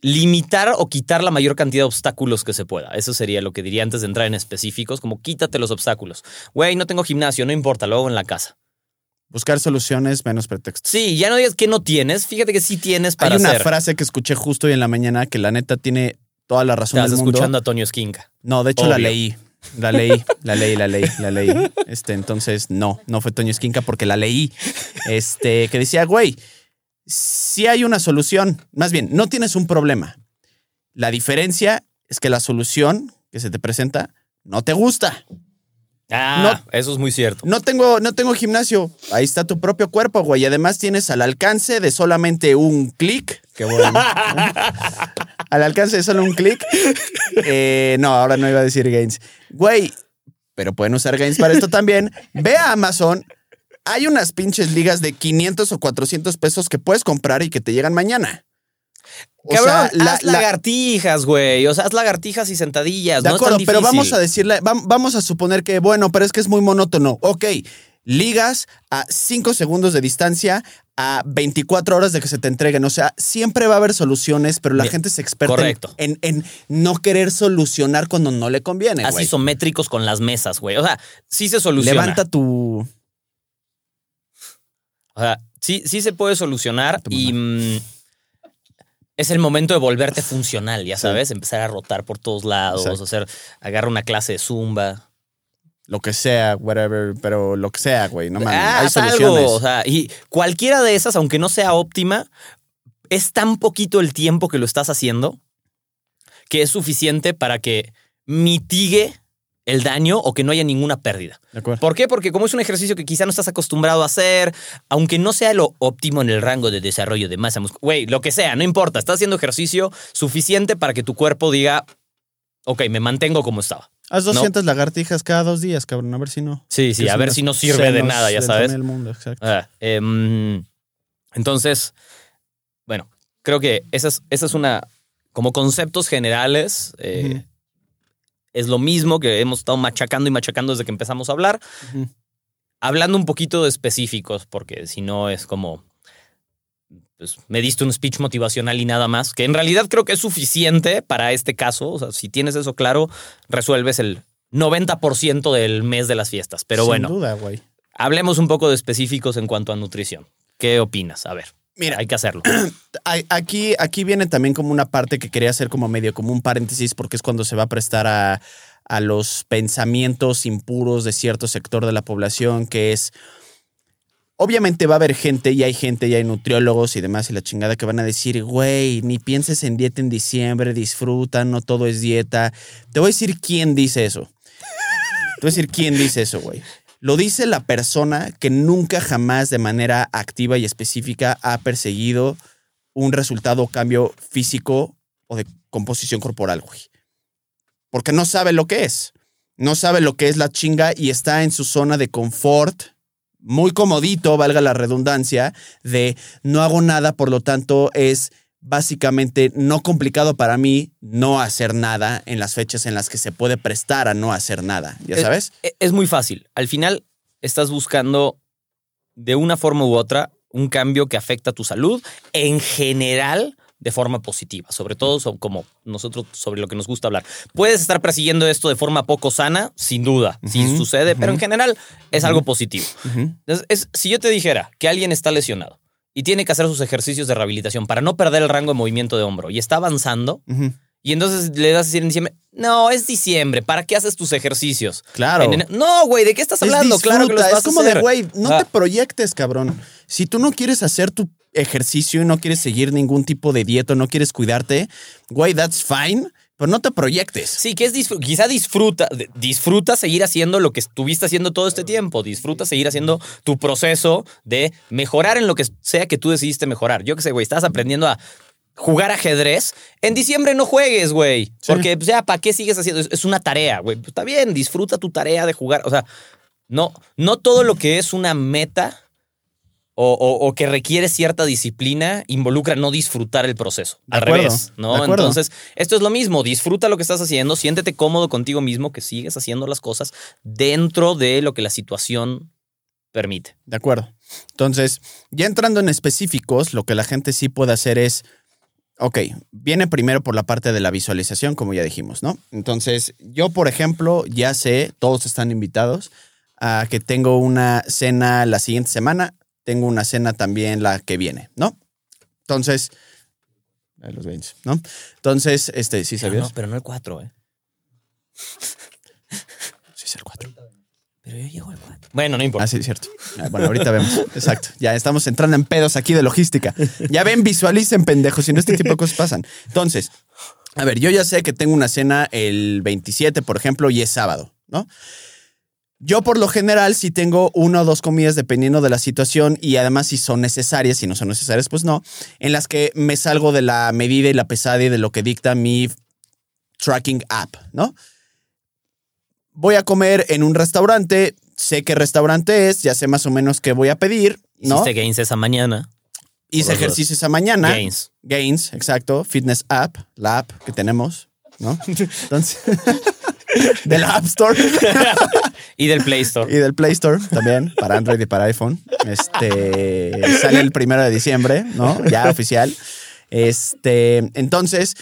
Speaker 1: limitar o quitar la mayor cantidad de obstáculos que se pueda. Eso sería lo que diría antes de entrar en específicos, como quítate los obstáculos. Güey, no tengo gimnasio, no importa, lo hago en la casa.
Speaker 2: Buscar soluciones menos pretextos.
Speaker 1: Sí, ya no digas que no tienes, fíjate que sí tienes para
Speaker 2: Hay una
Speaker 1: hacer.
Speaker 2: frase que escuché justo hoy en la mañana que la neta tiene toda la razón
Speaker 1: Estás
Speaker 2: del mundo.
Speaker 1: escuchando a Toño Esquinca.
Speaker 2: No, de hecho la leí. La leí, la leí, la leí, la leí. Este, entonces, no, no fue Toño Esquinca porque la leí. Este, que decía, güey, sí hay una solución. Más bien, no tienes un problema. La diferencia es que la solución que se te presenta no te gusta.
Speaker 1: Ah, eso es muy cierto.
Speaker 2: No tengo, no tengo gimnasio. Ahí está tu propio cuerpo, güey. Además tienes al alcance de solamente un clic. Qué bueno. al alcance de solo un clic. Eh, no, ahora no iba a decir Gains. Güey, pero pueden usar Gains para esto también. Ve a Amazon hay unas pinches ligas de 500 o 400 pesos que puedes comprar y que te llegan mañana. O
Speaker 1: Cabrón,
Speaker 2: sea,
Speaker 1: haz
Speaker 2: la-
Speaker 1: lagartijas, güey. O sea, haz lagartijas y sentadillas.
Speaker 2: de
Speaker 1: no es
Speaker 2: acuerdo,
Speaker 1: tan
Speaker 2: pero vamos a decirle, vam- vamos a suponer que, bueno, pero es que es muy monótono. Ok, ligas a 5 segundos de distancia a 24 horas de que se te entreguen. O sea, siempre va a haber soluciones, pero la
Speaker 1: Bien,
Speaker 2: gente es experta en-
Speaker 1: correcto.
Speaker 2: En, en no querer solucionar cuando no le conviene.
Speaker 1: Así
Speaker 2: güey.
Speaker 1: isométricos con las mesas, güey. O sea, sí se soluciona.
Speaker 2: Levanta tu.
Speaker 1: O sea, sí, sí se puede solucionar y mm, es el momento de volverte funcional, ya
Speaker 2: Sí.
Speaker 1: sabes, empezar a rotar por todos lados,
Speaker 2: Exacto.
Speaker 1: hacer, agarra una clase de zumba.
Speaker 2: Lo que sea, whatever, pero lo que sea, güey. No mames.
Speaker 1: Ah,
Speaker 2: hay
Speaker 1: algo,
Speaker 2: soluciones.
Speaker 1: o sea, y cualquiera de esas, aunque no sea óptima, es tan poquito el tiempo que lo estás haciendo que es suficiente para que mitigue el daño o que no haya ninguna pérdida.
Speaker 2: De acuerdo.
Speaker 1: ¿Por qué? Porque como es un ejercicio que quizá no estás acostumbrado a hacer, aunque no sea lo óptimo en el rango de desarrollo de masa muscular, güey, lo que sea, no importa, estás haciendo ejercicio suficiente para que tu cuerpo diga, ok, me mantengo como estaba.
Speaker 2: Haz 200 lagartijas cada dos días, cabrón. A ver si no.
Speaker 1: Sí, sí, a ver si no sirve de nada, ya sabes.
Speaker 2: del mundo, exacto.
Speaker 1: Ah, em, entonces, bueno, creo que esa es, esa es una, como conceptos generales, eh. Es lo mismo que hemos estado machacando y machacando desde que empezamos a hablar. Hablando un poquito de específicos, porque si no es como, pues me diste un speech motivacional y nada más, que en realidad creo que es suficiente para este caso. O sea, si tienes eso claro, resuelves el 90% del mes de las fiestas. Pero
Speaker 2: Sin
Speaker 1: bueno,
Speaker 2: duda,
Speaker 1: hablemos un poco de específicos en cuanto a nutrición. ¿Qué opinas? A ver,
Speaker 2: Mira,
Speaker 1: hay que hacerlo.
Speaker 2: Aquí, aquí viene también como una parte que quería hacer como medio, como un paréntesis, porque es cuando se va a prestar a, a los pensamientos impuros de cierto sector de la población, que es, obviamente va a haber gente, y hay gente, y hay nutriólogos y demás, y la chingada que van a decir, güey, ni pienses en dieta en diciembre, disfruta, no todo es dieta. Te voy a decir quién dice eso. Te voy a decir quién dice eso, güey. Lo dice la persona que nunca jamás de manera activa y específica ha perseguido un resultado o cambio físico o de composición corporal, güey. Porque no sabe lo que es. No sabe lo que es la chinga y está en su zona de confort, muy comodito, valga la redundancia, de no hago nada, por lo tanto es básicamente no complicado para mí no hacer nada en las fechas en las que se puede prestar a no hacer nada, ¿ya
Speaker 1: Es-
Speaker 2: sabes?
Speaker 1: E- Es muy fácil. Al final estás buscando de una forma u otra un cambio que afecta a tu salud en general de forma positiva, sobre todo so- como nosotros sobre lo que nos gusta hablar. Puedes estar persiguiendo esto de forma poco sana, sin duda,
Speaker 2: Ujú,
Speaker 1: sucede, pero en general es algo positivo.
Speaker 2: Ujú.
Speaker 1: Entonces, es- si yo te dijera que alguien está lesionado y tiene que hacer sus ejercicios de rehabilitación para no perder el rango de movimiento de hombro y está avanzando, y entonces le das a decir en diciembre, no, es diciembre, ¿para qué haces tus ejercicios?
Speaker 2: Claro.
Speaker 1: En no, güey, ¿de qué estás
Speaker 2: Es
Speaker 1: hablando? claro que los
Speaker 2: disfruta,
Speaker 1: vas
Speaker 2: es como
Speaker 1: a hacer.
Speaker 2: de, güey, no
Speaker 1: Ah.
Speaker 2: te proyectes, cabrón. Si tú no quieres hacer tu ejercicio y no quieres seguir ningún tipo de dieta, no quieres cuidarte, güey, that's fine, pero no te proyectes.
Speaker 1: Sí, que es disfr- quizá disfruta, disfruta seguir haciendo lo que estuviste haciendo todo este tiempo. Disfruta seguir haciendo tu proceso de mejorar en lo que sea que tú decidiste mejorar. Yo qué sé, güey, estás aprendiendo a jugar ajedrez. En diciembre no juegues, güey.
Speaker 2: Sí.
Speaker 1: Porque, pues, ya, ¿para qué sigues haciendo? Es, es una tarea, güey. Pues, está bien, disfruta tu tarea de jugar. O sea, no, no todo lo que es una meta o, o- o que requiere cierta disciplina involucra no disfrutar el proceso.
Speaker 2: De
Speaker 1: Al
Speaker 2: acuerdo,
Speaker 1: revés, ¿no? Entonces, esto es lo mismo. Disfruta lo que estás haciendo, siéntete cómodo contigo mismo, que sigues haciendo las cosas dentro de lo que la situación permite.
Speaker 2: De acuerdo. Entonces, ya entrando en específicos, lo que la gente sí puede hacer es, ok, viene primero por la parte de la visualización, como ya dijimos, ¿no? Entonces, yo, por ejemplo, ya sé, todos están invitados a que tengo una cena la siguiente semana, tengo una cena también la que viene, ¿no? Entonces, a los 20, ¿no? Entonces, este, ¿sí
Speaker 1: Pero
Speaker 2: sabías?
Speaker 1: no, pero no el 4, ¿eh?
Speaker 2: Sí, es el 4.
Speaker 1: Pero yo llego al 4. Bueno, no importa.
Speaker 2: Ah, sí, es cierto. Ah, Bueno, ahorita vemos. Exacto. Ya estamos entrando en pedos aquí de logística. Ya ven, visualicen, pendejos, si no este tipo de cosas pasan. Entonces, a ver, yo ya sé que tengo una cena el 27, por ejemplo, y es sábado, ¿no? Yo por lo general sí tengo una o dos comidas dependiendo de la situación y además si son necesarias, si no son necesarias, pues no, en las que me salgo de la medida y la pesada y de lo que dicta mi tracking app, ¿no? Voy a comer en un restaurante, sé qué restaurante es, ya sé más o menos qué voy a pedir, ¿no?
Speaker 1: Hiciste gains esa mañana.
Speaker 2: Hice ejercicio esa mañana.
Speaker 1: Gains.
Speaker 2: Gains, exacto. Fitness App, la app que tenemos, ¿no? Entonces, de la App Store
Speaker 1: Y del Play Store.
Speaker 2: y del Play Store también, para Android y para iPhone. Este sale el primero de diciembre, ¿no? Ya oficial. Este, entonces,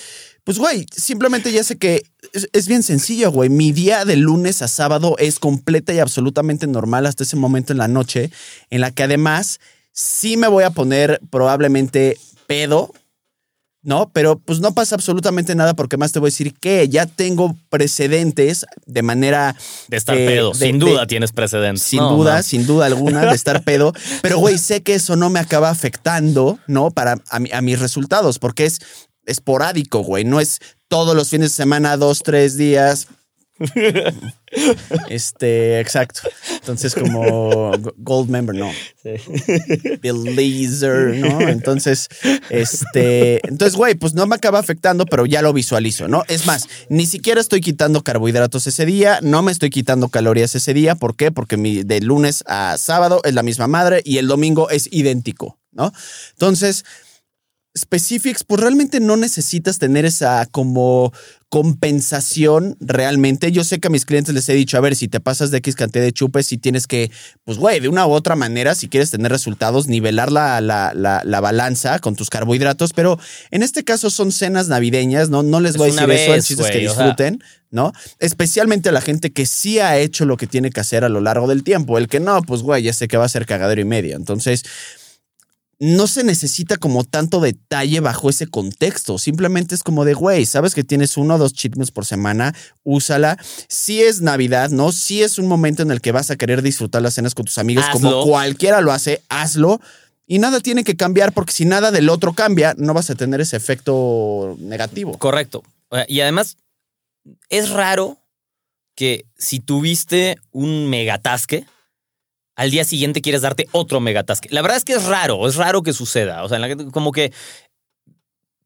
Speaker 2: pues, güey, simplemente ya sé que es, es bien sencillo, güey. Mi día de lunes a sábado es completa y absolutamente normal hasta ese momento en la noche, en la que además sí me voy a poner probablemente pedo, ¿no? Pero pues no pasa absolutamente nada porque más te voy a decir que ya tengo precedentes de manera...
Speaker 1: De estar
Speaker 2: eh,
Speaker 1: pedo.
Speaker 2: de-
Speaker 1: Sin
Speaker 2: de-
Speaker 1: duda tienes precedentes.
Speaker 2: sin
Speaker 1: No,
Speaker 2: duda,
Speaker 1: man.
Speaker 2: sin duda alguna, de estar pedo. Pero, güey, sé que eso no me acaba afectando, ¿no? Para a, a mis resultados, porque es esporádico, güey. No es todos los fines de semana, dos, tres días. Este, exacto. Entonces, como Gold Member, no. Beleaser, ¿no? Entonces, este, entonces, güey, pues no me acaba afectando, pero ya lo visualizo, ¿no? Es más, ni siquiera estoy quitando carbohidratos ese día, no me estoy quitando calorías ese día. ¿Por qué? Porque mi, de lunes a sábado es la misma madre y el domingo es idéntico, ¿no? Entonces, specifics, pues realmente no necesitas tener esa como compensación realmente. Yo sé que a mis clientes les he dicho, a ver, si te pasas de X cantidad de chupes, si tienes que, pues güey, de una u otra manera, si quieres tener resultados, nivelar la, la, la, la balanza con tus carbohidratos, pero en este caso son cenas navideñas, ¿no? No les
Speaker 1: Es
Speaker 2: voy a decir eso, el
Speaker 1: vez,
Speaker 2: chiste es que
Speaker 1: güey, o sea.
Speaker 2: disfruten, ¿no? Especialmente a la gente que sí ha hecho lo que tiene que hacer a lo largo del tiempo. El que no, pues güey, ya sé que va a ser cagadero y medio. Entonces, no se necesita como tanto detalle bajo ese contexto. Simplemente es como de, güey, sabes que tienes uno o dos cheat meals por semana, úsala. Si es Navidad, ¿no? Si es un momento en el que vas a querer disfrutar las cenas con tus amigos, como cualquiera lo hace, hazlo. Y nada tiene que cambiar porque si nada del otro cambia, no vas a tener ese efecto negativo.
Speaker 1: Correcto. Y además, es raro que si tuviste un megatasque, al día siguiente quieres darte otro megatasque. La verdad es que es raro, es raro que suceda. O sea, en la que- como que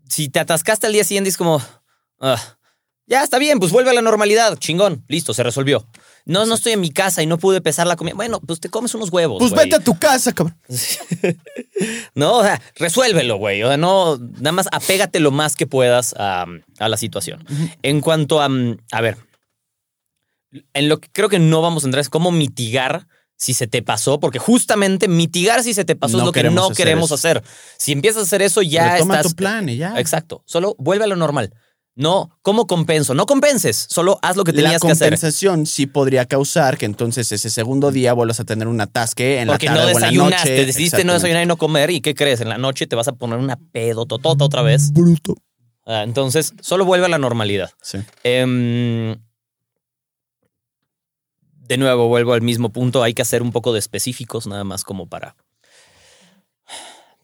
Speaker 1: si te atascaste al día siguiente es como, "Ah, ya está bien, pues vuelve a la normalidad, chingón, listo, se resolvió. No, no estoy en mi casa y no pude pesar la comida. Bueno, pues te comes unos huevos.
Speaker 2: Pues
Speaker 1: güey.
Speaker 2: vete a tu casa, cabrón.
Speaker 1: No, o sea, resuélvelo, güey. O sea, no, nada más apégate lo más que puedas a, a la situación. En cuanto a, a ver, en lo que creo que no vamos a entrar es cómo mitigar si se te pasó, porque justamente mitigar si se te pasó
Speaker 2: No
Speaker 1: es lo que no
Speaker 2: hacer
Speaker 1: queremos
Speaker 2: eso.
Speaker 1: hacer. Si empiezas a hacer eso, ya
Speaker 2: Retoma
Speaker 1: estás.
Speaker 2: tu plan y ya.
Speaker 1: Exacto. Solo vuelve a lo normal. No, ¿cómo compenso? No compenses, solo haz lo que
Speaker 2: La
Speaker 1: tenías que hacer.
Speaker 2: compensación sí podría causar que entonces ese segundo día vuelvas a tener un atasque en
Speaker 1: Porque
Speaker 2: la
Speaker 1: no
Speaker 2: tarde o en la
Speaker 1: desayunaste,
Speaker 2: noche.
Speaker 1: decidiste no desayunar y no comer. ¿Y qué crees? En la noche te vas a poner una pedototota otra vez.
Speaker 2: Bruto.
Speaker 1: Ah, entonces, solo vuelve a la normalidad.
Speaker 2: Sí.
Speaker 1: Em, de nuevo, vuelvo al mismo punto. Hay que hacer un poco de específicos, nada más como para.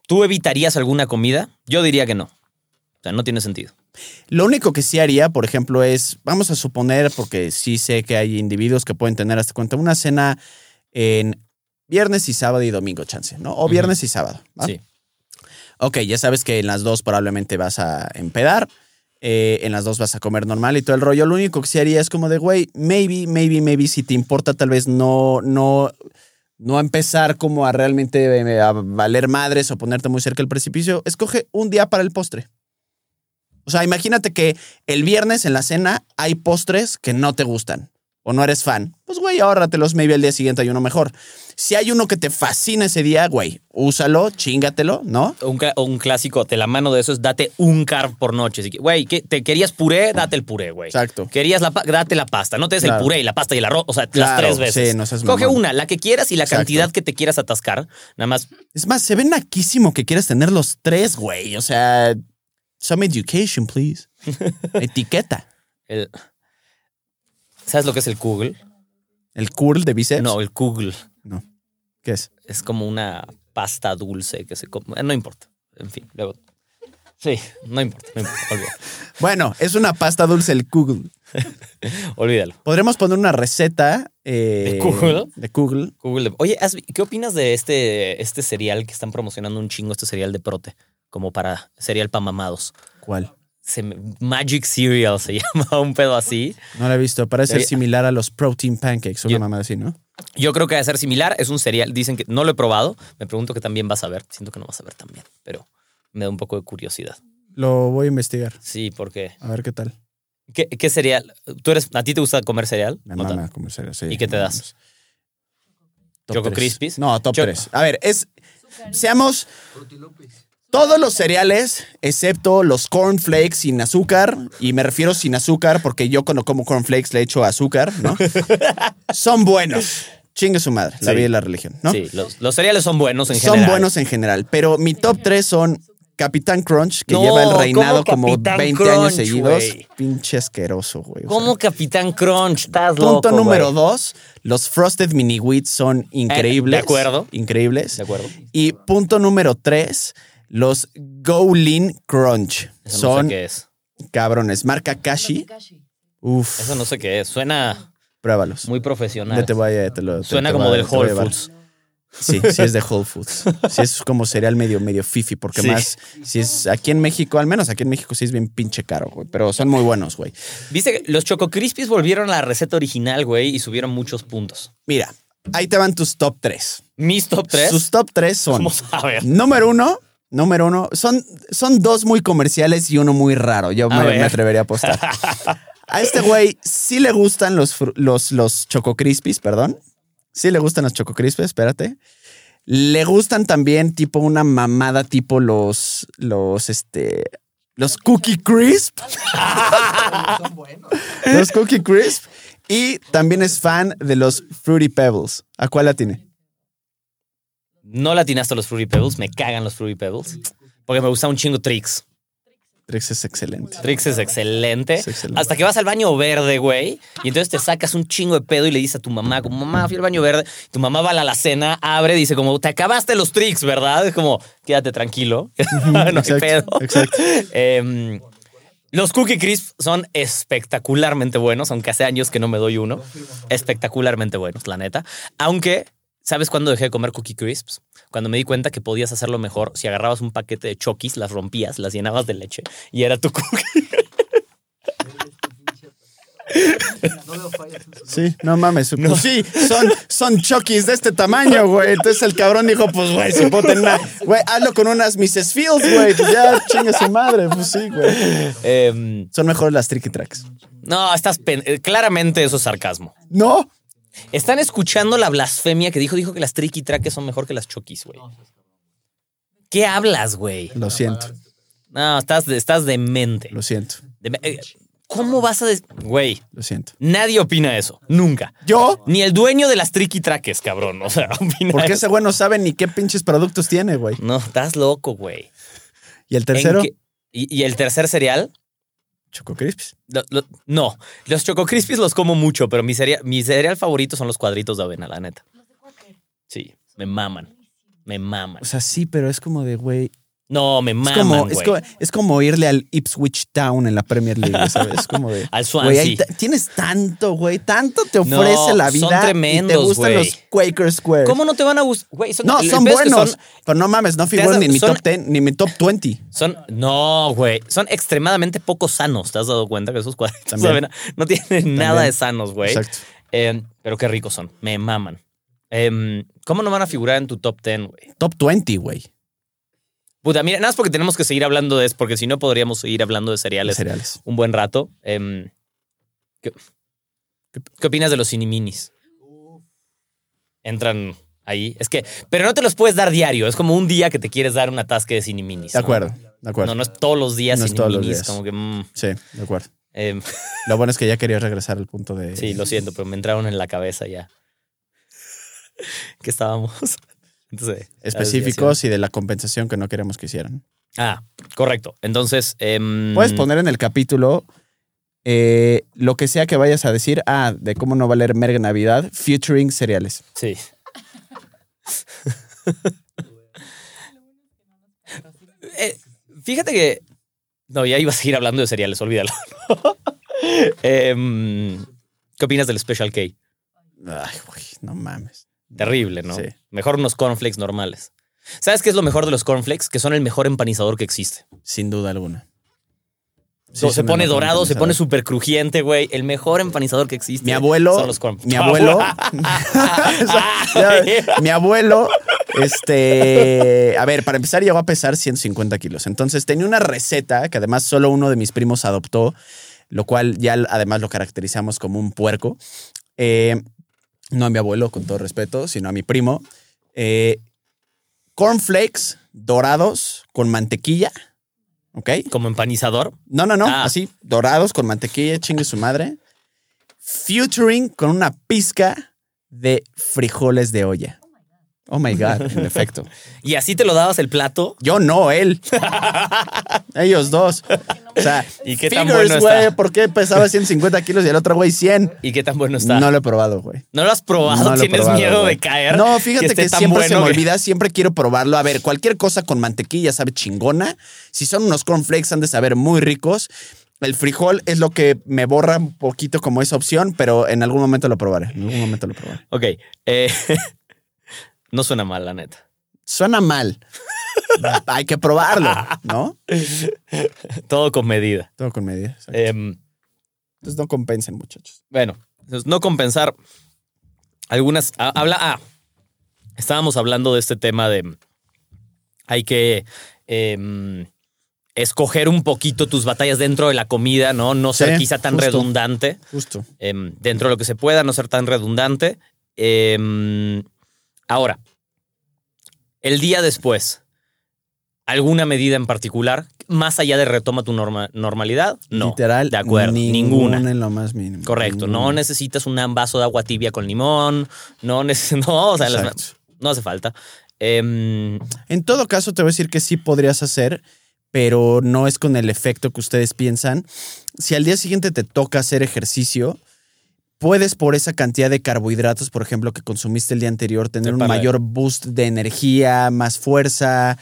Speaker 1: ¿Tú evitarías alguna comida? Yo diría que no. O sea, no tiene sentido.
Speaker 2: Lo único que sí haría, por ejemplo, es, vamos a suponer, porque sí sé que hay individuos que pueden tener hasta cuenta una cena en viernes y sábado y domingo, chance, ¿no? O viernes y sábado. ¿va?
Speaker 1: Sí.
Speaker 2: Ok, ya sabes que en las dos probablemente vas a empedar, eh, en las dos vas a comer normal y todo el rollo. Lo único que sí haría es como de, güey, maybe, maybe, maybe, si te importa tal vez no, no, no empezar como a realmente eh, a valer madres o ponerte muy cerca del precipicio, escoge un día para el postre. O sea, imagínate que el viernes en la cena hay postres que no te gustan o no eres fan. Pues, güey, ahórratelos, maybe al día siguiente hay uno mejor. Si hay uno que te fascina ese día, güey, úsalo, chingatelo, ¿no?
Speaker 1: Un, clásico de la mano de eso es date un carb por noche. Así que, Güey, ¿qué- ¿te querías puré? Date el puré, güey.
Speaker 2: Exacto.
Speaker 1: Querías la date la pasta. No te des el puré y la pasta y el arroz. O sea,
Speaker 2: Claro,
Speaker 1: las tres veces.
Speaker 2: sí, no seas
Speaker 1: Coge
Speaker 2: mamón.
Speaker 1: una, la que quieras y la
Speaker 2: Exacto.
Speaker 1: cantidad que te quieras atascar. Nada más
Speaker 2: Es más, se ve naquísimo que quieras tener los tres, güey. O sea, some education, please. Etiqueta.
Speaker 1: el. ¿Sabes lo que es el Kugel?
Speaker 2: ¿El curl de bíceps?
Speaker 1: No, el Kugel.
Speaker 2: No. ¿Qué es?
Speaker 1: Es como una pasta dulce que se come. eh, No importa. En fin, luego. Sí, no importa, no importa. Olvídalo.
Speaker 2: Bueno, es una pasta dulce el Kugel.
Speaker 1: Olvídalo.
Speaker 2: Podremos poner una receta eh,
Speaker 1: ¿De Kugel?
Speaker 2: De Kugel.
Speaker 1: Google de- Oye, ¿has vi- ¿qué opinas de este, este cereal que están promocionando un chingo, este cereal de prote? Como para cereal para mamados.
Speaker 2: ¿Cuál?
Speaker 1: Se Magic Cereal se llama un pedo así.
Speaker 2: No la he visto. Parece ser
Speaker 1: Debería-
Speaker 2: similar a los protein pancakes, una
Speaker 1: Yo-
Speaker 2: mamá así, ¿no?
Speaker 1: Yo creo que va a ser similar. Es un cereal. Dicen que no lo he probado. Me pregunto que también vas a ver. Siento que no vas a ver también, pero me da un poco de curiosidad.
Speaker 2: Lo voy a investigar.
Speaker 1: Sí, porque.
Speaker 2: A ver qué tal.
Speaker 1: ¿Qué, qué cereal? ¿Tú eres, ¿A ti te gusta comer cereal?
Speaker 2: Me mama comer cereal, sí,
Speaker 1: ¿Y qué te das?
Speaker 2: Top
Speaker 1: ¿Choco. Crispies?
Speaker 2: No, top
Speaker 1: Choco-
Speaker 2: 3. A ver, es. Seamos. Todos los cereales, excepto los cornflakes sin azúcar, y me refiero sin azúcar porque yo cuando como cornflakes le echo azúcar, ¿no? Son buenos. Chingue su madre, la
Speaker 1: Sí.
Speaker 2: vida y la religión, ¿no?
Speaker 1: Sí, los, los cereales son buenos en
Speaker 2: son
Speaker 1: general.
Speaker 2: buenos en general, pero mi top 3 son Capitán Crunch, que
Speaker 1: No,
Speaker 2: lleva el reinado
Speaker 1: ¿cómo
Speaker 2: como
Speaker 1: Capitán
Speaker 2: 20
Speaker 1: Crunch,
Speaker 2: años seguidos.
Speaker 1: güey?
Speaker 2: Pinche asqueroso, güey.
Speaker 1: ¿Cómo
Speaker 2: sea.
Speaker 1: Capitán Crunch? Estás
Speaker 2: Punto
Speaker 1: loco,
Speaker 2: número. 2, los Frosted Mini Wheats son increíbles.
Speaker 1: de acuerdo.
Speaker 2: Increíbles.
Speaker 1: De acuerdo.
Speaker 2: Y punto número 3, los Go Lean Crunch.
Speaker 1: Eso
Speaker 2: son
Speaker 1: no sé qué es.
Speaker 2: cabrones. Marca Kashi. Uf,
Speaker 1: Eso no sé qué es. Suena
Speaker 2: pruébalos.
Speaker 1: muy profesional.
Speaker 2: Ya te voy a- te lo- te-
Speaker 1: Suena
Speaker 2: te
Speaker 1: como del
Speaker 2: te voy a
Speaker 1: Whole
Speaker 2: llevar.
Speaker 1: Foods.
Speaker 2: Sí, sí es de Whole Foods. Sí es como cereal medio, medio fifi, porque
Speaker 1: Sí.
Speaker 2: más, si es aquí en México, al menos aquí en México sí es bien pinche caro, güey. Pero son muy buenos, güey.
Speaker 1: Viste que los Choco Crispies volvieron a la receta original, güey, y subieron muchos puntos.
Speaker 2: Mira, ahí te van tus top 3.
Speaker 1: Mis top 3.
Speaker 2: Sus top 3 son.
Speaker 1: Vamos a ver.
Speaker 2: Número uno, número uno, son, son dos muy comerciales y uno muy raro. Yo me, me atrevería a apostar. A este güey sí le gustan los, los, los Choco Crispies, perdón. Sí le gustan los Choco Crispies, espérate. Le gustan también tipo una mamada tipo los, los, este, los Cookie Crisp.
Speaker 3: Son buenos.
Speaker 2: Los Cookie Crisp. Y también es fan de los Fruity Pebbles. ¿A cuál la tiene?
Speaker 1: No latinaste los Fruity Pebbles. Me cagan los Fruity Pebbles. Porque me gusta un chingo Trix.
Speaker 2: Trix es excelente.
Speaker 1: Trix es excelente.
Speaker 2: Es excelente.
Speaker 1: Hasta que vas al baño verde, güey. Y entonces te sacas un chingo de pedo y le dices a tu mamá, como mamá, fui al baño verde. Tu mamá va a la alacena, abre, dice como, te acabaste los Trix, ¿verdad? Es como, quédate tranquilo. no hay
Speaker 2: exacto,
Speaker 1: pedo.
Speaker 2: exacto.
Speaker 1: Em, los Cookie Crisp son espectacularmente buenos, aunque hace años que no me doy uno. Espectacularmente buenos, la neta. Aunque, ¿sabes cuándo dejé de comer Cookie Crisps? Cuando me di cuenta que podías hacerlo mejor si agarrabas un paquete de Chokis, las rompías, las llenabas de leche y era tu cookie.
Speaker 3: No veo fallas en sus
Speaker 2: Sí, no mames. Pues sí, son, son chokis de este tamaño, güey. Entonces el cabrón dijo, pues, güey, si puedo tener una... Güey, hazlo con unas Mrs. Fields, güey. Pues ya, chingue su madre. Pues sí, güey.
Speaker 1: Em,
Speaker 2: Son mejores las Tricky Tracks.
Speaker 1: no, estás pen- eh, claramente eso es sarcasmo.
Speaker 2: ¿No?
Speaker 1: Están escuchando la blasfemia que dijo, dijo que las tricky traques son mejor que las chokis, güey. ¿Qué hablas, güey?
Speaker 2: Lo siento,
Speaker 1: No, estás, estás demente.
Speaker 2: lo siento,
Speaker 1: Deme- eh, ¿Cómo vas a... Güey,
Speaker 2: lo siento.
Speaker 1: nadie opina eso. Nunca.
Speaker 2: ¿Yo?
Speaker 1: Ni el dueño de las tricky traques, cabrón. O sea, opina
Speaker 2: Porque
Speaker 1: eso.
Speaker 2: ese güey no sabe ni qué pinches productos tiene, güey.
Speaker 1: No, estás loco, güey.
Speaker 2: ¿Y el
Speaker 1: ¿En
Speaker 2: tercero?
Speaker 1: ¿Y, y el tercer cereal?
Speaker 2: Choco Crisps.
Speaker 1: Lo- lo- no, los Choco Crispies los como mucho, pero mi cereal, mi cereal favorito son los cuadritos de avena, la neta. Sí, me maman. Me maman.
Speaker 2: O sea, sí, pero es como de, güey...
Speaker 1: No, me
Speaker 2: Es
Speaker 1: maman,
Speaker 2: como, es, como, es como irle al Ipswich Town en la Premier League, ¿sabes? Es como de...
Speaker 1: Al
Speaker 2: Güey, ahí
Speaker 1: Swansea.
Speaker 2: ta- tienes tanto, güey. Tanto te
Speaker 1: No,
Speaker 2: ofrece la
Speaker 1: son
Speaker 2: vida. y te gustan los Quaker Square.
Speaker 1: ¿Cómo no te van a gustar? Güey, son,
Speaker 2: No, son buenos.
Speaker 1: Son,
Speaker 2: Pero no mames, no figuran ni en mi top 10, ni en mi top 20.
Speaker 1: son- no, güey. Son extremadamente poco sanos. ¿Te has dado cuenta que esos cuadritos avena no tienen nada de sanos, güey?
Speaker 2: Exacto.
Speaker 1: Eh, pero qué ricos son. Me maman. Em, ¿Cómo no van a figurar en tu top 10, güey?
Speaker 2: Top 20, güey.
Speaker 1: Puta, mira, nada más porque tenemos que seguir hablando de eso, porque si no podríamos seguir hablando de
Speaker 2: de
Speaker 1: cereales un buen rato. Em, ¿qué, opinas de los ciniminis? Entran ahí. Es que, pero no te los puedes dar diario. Es como un día que te quieres dar una tasca de ciniminis.
Speaker 2: De
Speaker 1: ¿no?
Speaker 2: acuerdo, de acuerdo.
Speaker 1: No, no es todos los días
Speaker 2: No es todos los
Speaker 1: ciniminis.
Speaker 2: días.
Speaker 1: Como que, mm,
Speaker 2: Sí, de acuerdo.
Speaker 1: em,
Speaker 2: Lo bueno es que ya quería regresar al punto de.
Speaker 1: sí, lo siento, pero me entraron en la cabeza ya. que estábamos. Entonces,
Speaker 2: Específicos y de la compensación que no queremos que hicieran.
Speaker 1: Ah, correcto. Entonces, em,
Speaker 2: Puedes poner en el capítulo eh, lo que sea que vayas a decir. Ah, de cómo no valer merga Navidad, featuring cereales.
Speaker 1: Sí. Eh, fíjate que. No, ya iba a seguir hablando de cereales, olvídalo. Em, ¿Qué opinas del Special K?
Speaker 2: Ay, güey, no mames.
Speaker 1: Terrible, ¿no?
Speaker 2: Sí.
Speaker 1: Mejor unos cornflakes normales. ¿Sabes qué es lo mejor de los cornflakes? Que son el mejor empanizador que existe.
Speaker 2: Sin duda alguna. Sí,
Speaker 1: se pone dorado, se pone súper crujiente, güey. El mejor empanizador que existe.
Speaker 2: Mi abuelo,
Speaker 1: Son los corn-
Speaker 2: mi abuelo, mi abuelo, este, a ver, para empezar llegó a pesar 150 kilos. Entonces tenía una receta que además solo uno de mis primos adoptó, lo cual ya además lo caracterizamos como un puerco. Eh, no a mi abuelo, con todo respeto, sino a mi primo. Eh, cornflakes dorados con mantequilla. ¿Ok?
Speaker 1: Como empanizador.
Speaker 2: No, no, no.
Speaker 1: Ah.
Speaker 2: Así, dorados con mantequilla, chingue su madre. Featuring con una pizca de frijoles de olla. Oh my God, en efecto.
Speaker 1: Y así te lo dabas el plato.
Speaker 2: Yo no, él. Ellos dos. O sea,
Speaker 1: ¿Y qué tan bueno
Speaker 2: güey,
Speaker 1: está?
Speaker 2: ¿por qué pesaba 150 kilos y el otro güey 100?
Speaker 1: ¿Y qué tan bueno está?
Speaker 2: No lo he probado, güey.
Speaker 1: ¿No lo has probado?
Speaker 2: No
Speaker 1: ¿Tienes
Speaker 2: probado,
Speaker 1: miedo
Speaker 2: güey.
Speaker 1: de caer?
Speaker 2: No, fíjate que, siempre se
Speaker 1: bueno
Speaker 2: me
Speaker 1: que-
Speaker 2: olvida, siempre quiero probarlo. A ver, cualquier cosa con mantequilla sabe chingona. Si son unos cornflakes han de saber muy ricos. El frijol es lo que me borra un poquito como esa opción, pero en algún momento lo probaré. En algún momento lo probaré.
Speaker 1: Ok. eh, no suena mal, la neta.
Speaker 2: Suena mal. Hay que probarlo, ¿no?
Speaker 1: Todo con medida.
Speaker 2: Todo con medida.
Speaker 1: Em,
Speaker 2: Entonces no compensen, muchachos.
Speaker 1: Bueno, entonces, no compensar algunas. ha- Habla. Ah, estábamos hablando de este tema de. Hay que em, escoger un poquito tus batallas dentro de la comida, ¿no? No ser
Speaker 2: Sí,
Speaker 1: quizá tan
Speaker 2: justo.
Speaker 1: redundante.
Speaker 2: Justo.
Speaker 1: em, dentro de lo que se pueda, no ser tan redundante. Em, ahora, el día después, ¿alguna medida en particular, más allá de retoma tu norma- normalidad? No.
Speaker 2: Literal.
Speaker 1: De acuerdo, ninguna.
Speaker 2: en lo más mínimo.
Speaker 1: Correcto, no necesitas un vaso de agua tibia con limón, no, neces- no, o sea, las- no hace falta. Em,
Speaker 2: En todo caso, te voy a decir que sí podrías hacer, pero no es con el efecto que ustedes piensan. Si al día siguiente te toca hacer ejercicio, puedes por esa cantidad de carbohidratos, por ejemplo, que consumiste el día anterior, tener un mayor boost de energía, más fuerza.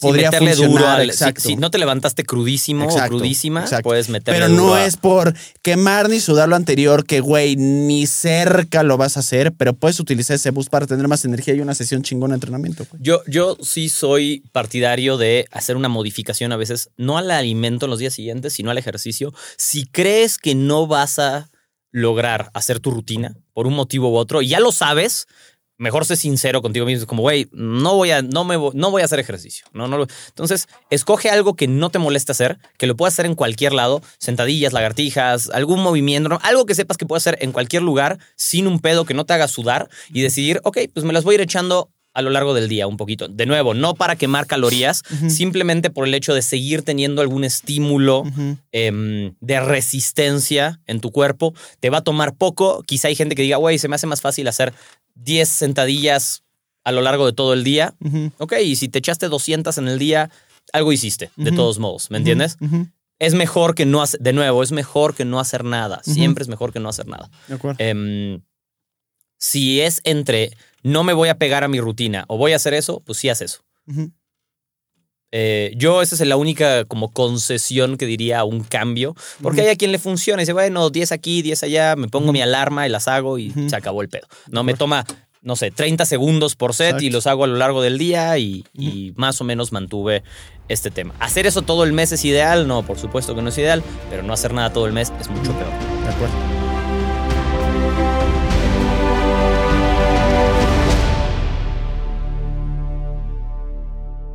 Speaker 2: Podría
Speaker 1: meterle
Speaker 2: funcionar,
Speaker 1: duro al- si-
Speaker 2: exacto.
Speaker 1: Si, no te levantaste crudísimo o crudísima,
Speaker 2: exacto.
Speaker 1: puedes meterle
Speaker 2: Pero no
Speaker 1: duro a-
Speaker 2: es por quemar ni sudar lo anterior, que güey, ni cerca lo vas a hacer, pero puedes utilizar ese boost para tener más energía y una sesión chingona de entrenamiento. güey.
Speaker 1: Yo, yo sí soy partidario de hacer una modificación a veces, no al alimento en los días siguientes, sino al ejercicio. Si crees que no vas a lograr hacer tu rutina por un motivo u otro, y ya lo sabes, mejor sé sincero contigo mismo. Como, güey, no voy a, no me, no voy a hacer ejercicio. No, no Entonces, escoge algo que no te moleste hacer, que lo puedas hacer en cualquier lado, sentadillas, lagartijas, algún movimiento, algo que sepas que puedes hacer en cualquier lugar, sin un pedo que no te haga sudar y decidir, ok, pues me las voy a ir echando a lo largo del día un poquito. De nuevo, no para quemar calorías, simplemente por el hecho de seguir teniendo algún estímulo em, de resistencia en tu cuerpo. Te va a tomar poco. Quizá hay gente que diga, güey, se me hace más fácil hacer 10 sentadillas a lo largo de todo el día.
Speaker 2: Ujú,
Speaker 1: Ok, y si te echaste 200 en el día, algo hiciste, de todos modos, ¿me entiendes? Es mejor que no hacer, de nuevo, es mejor que no hacer nada. Siempre es mejor que no hacer nada.
Speaker 2: De acuerdo.
Speaker 1: Em, si es entre no me voy a pegar a mi rutina o voy a hacer eso, pues sí haz eso. Eh, yo esa es la única como concesión que diría a un cambio, porque hay a quien le funciona y dice, bueno, 10 aquí, 10 allá, me pongo mi alarma y las hago y se acabó el pedo. No, me toma, no sé, 30 segundos por set y los hago a lo largo del día y, y más o menos mantuve este tema. ¿Hacer eso todo el mes es ideal? No, por supuesto que no es ideal, pero no hacer nada todo el mes es mucho peor.
Speaker 2: De acuerdo.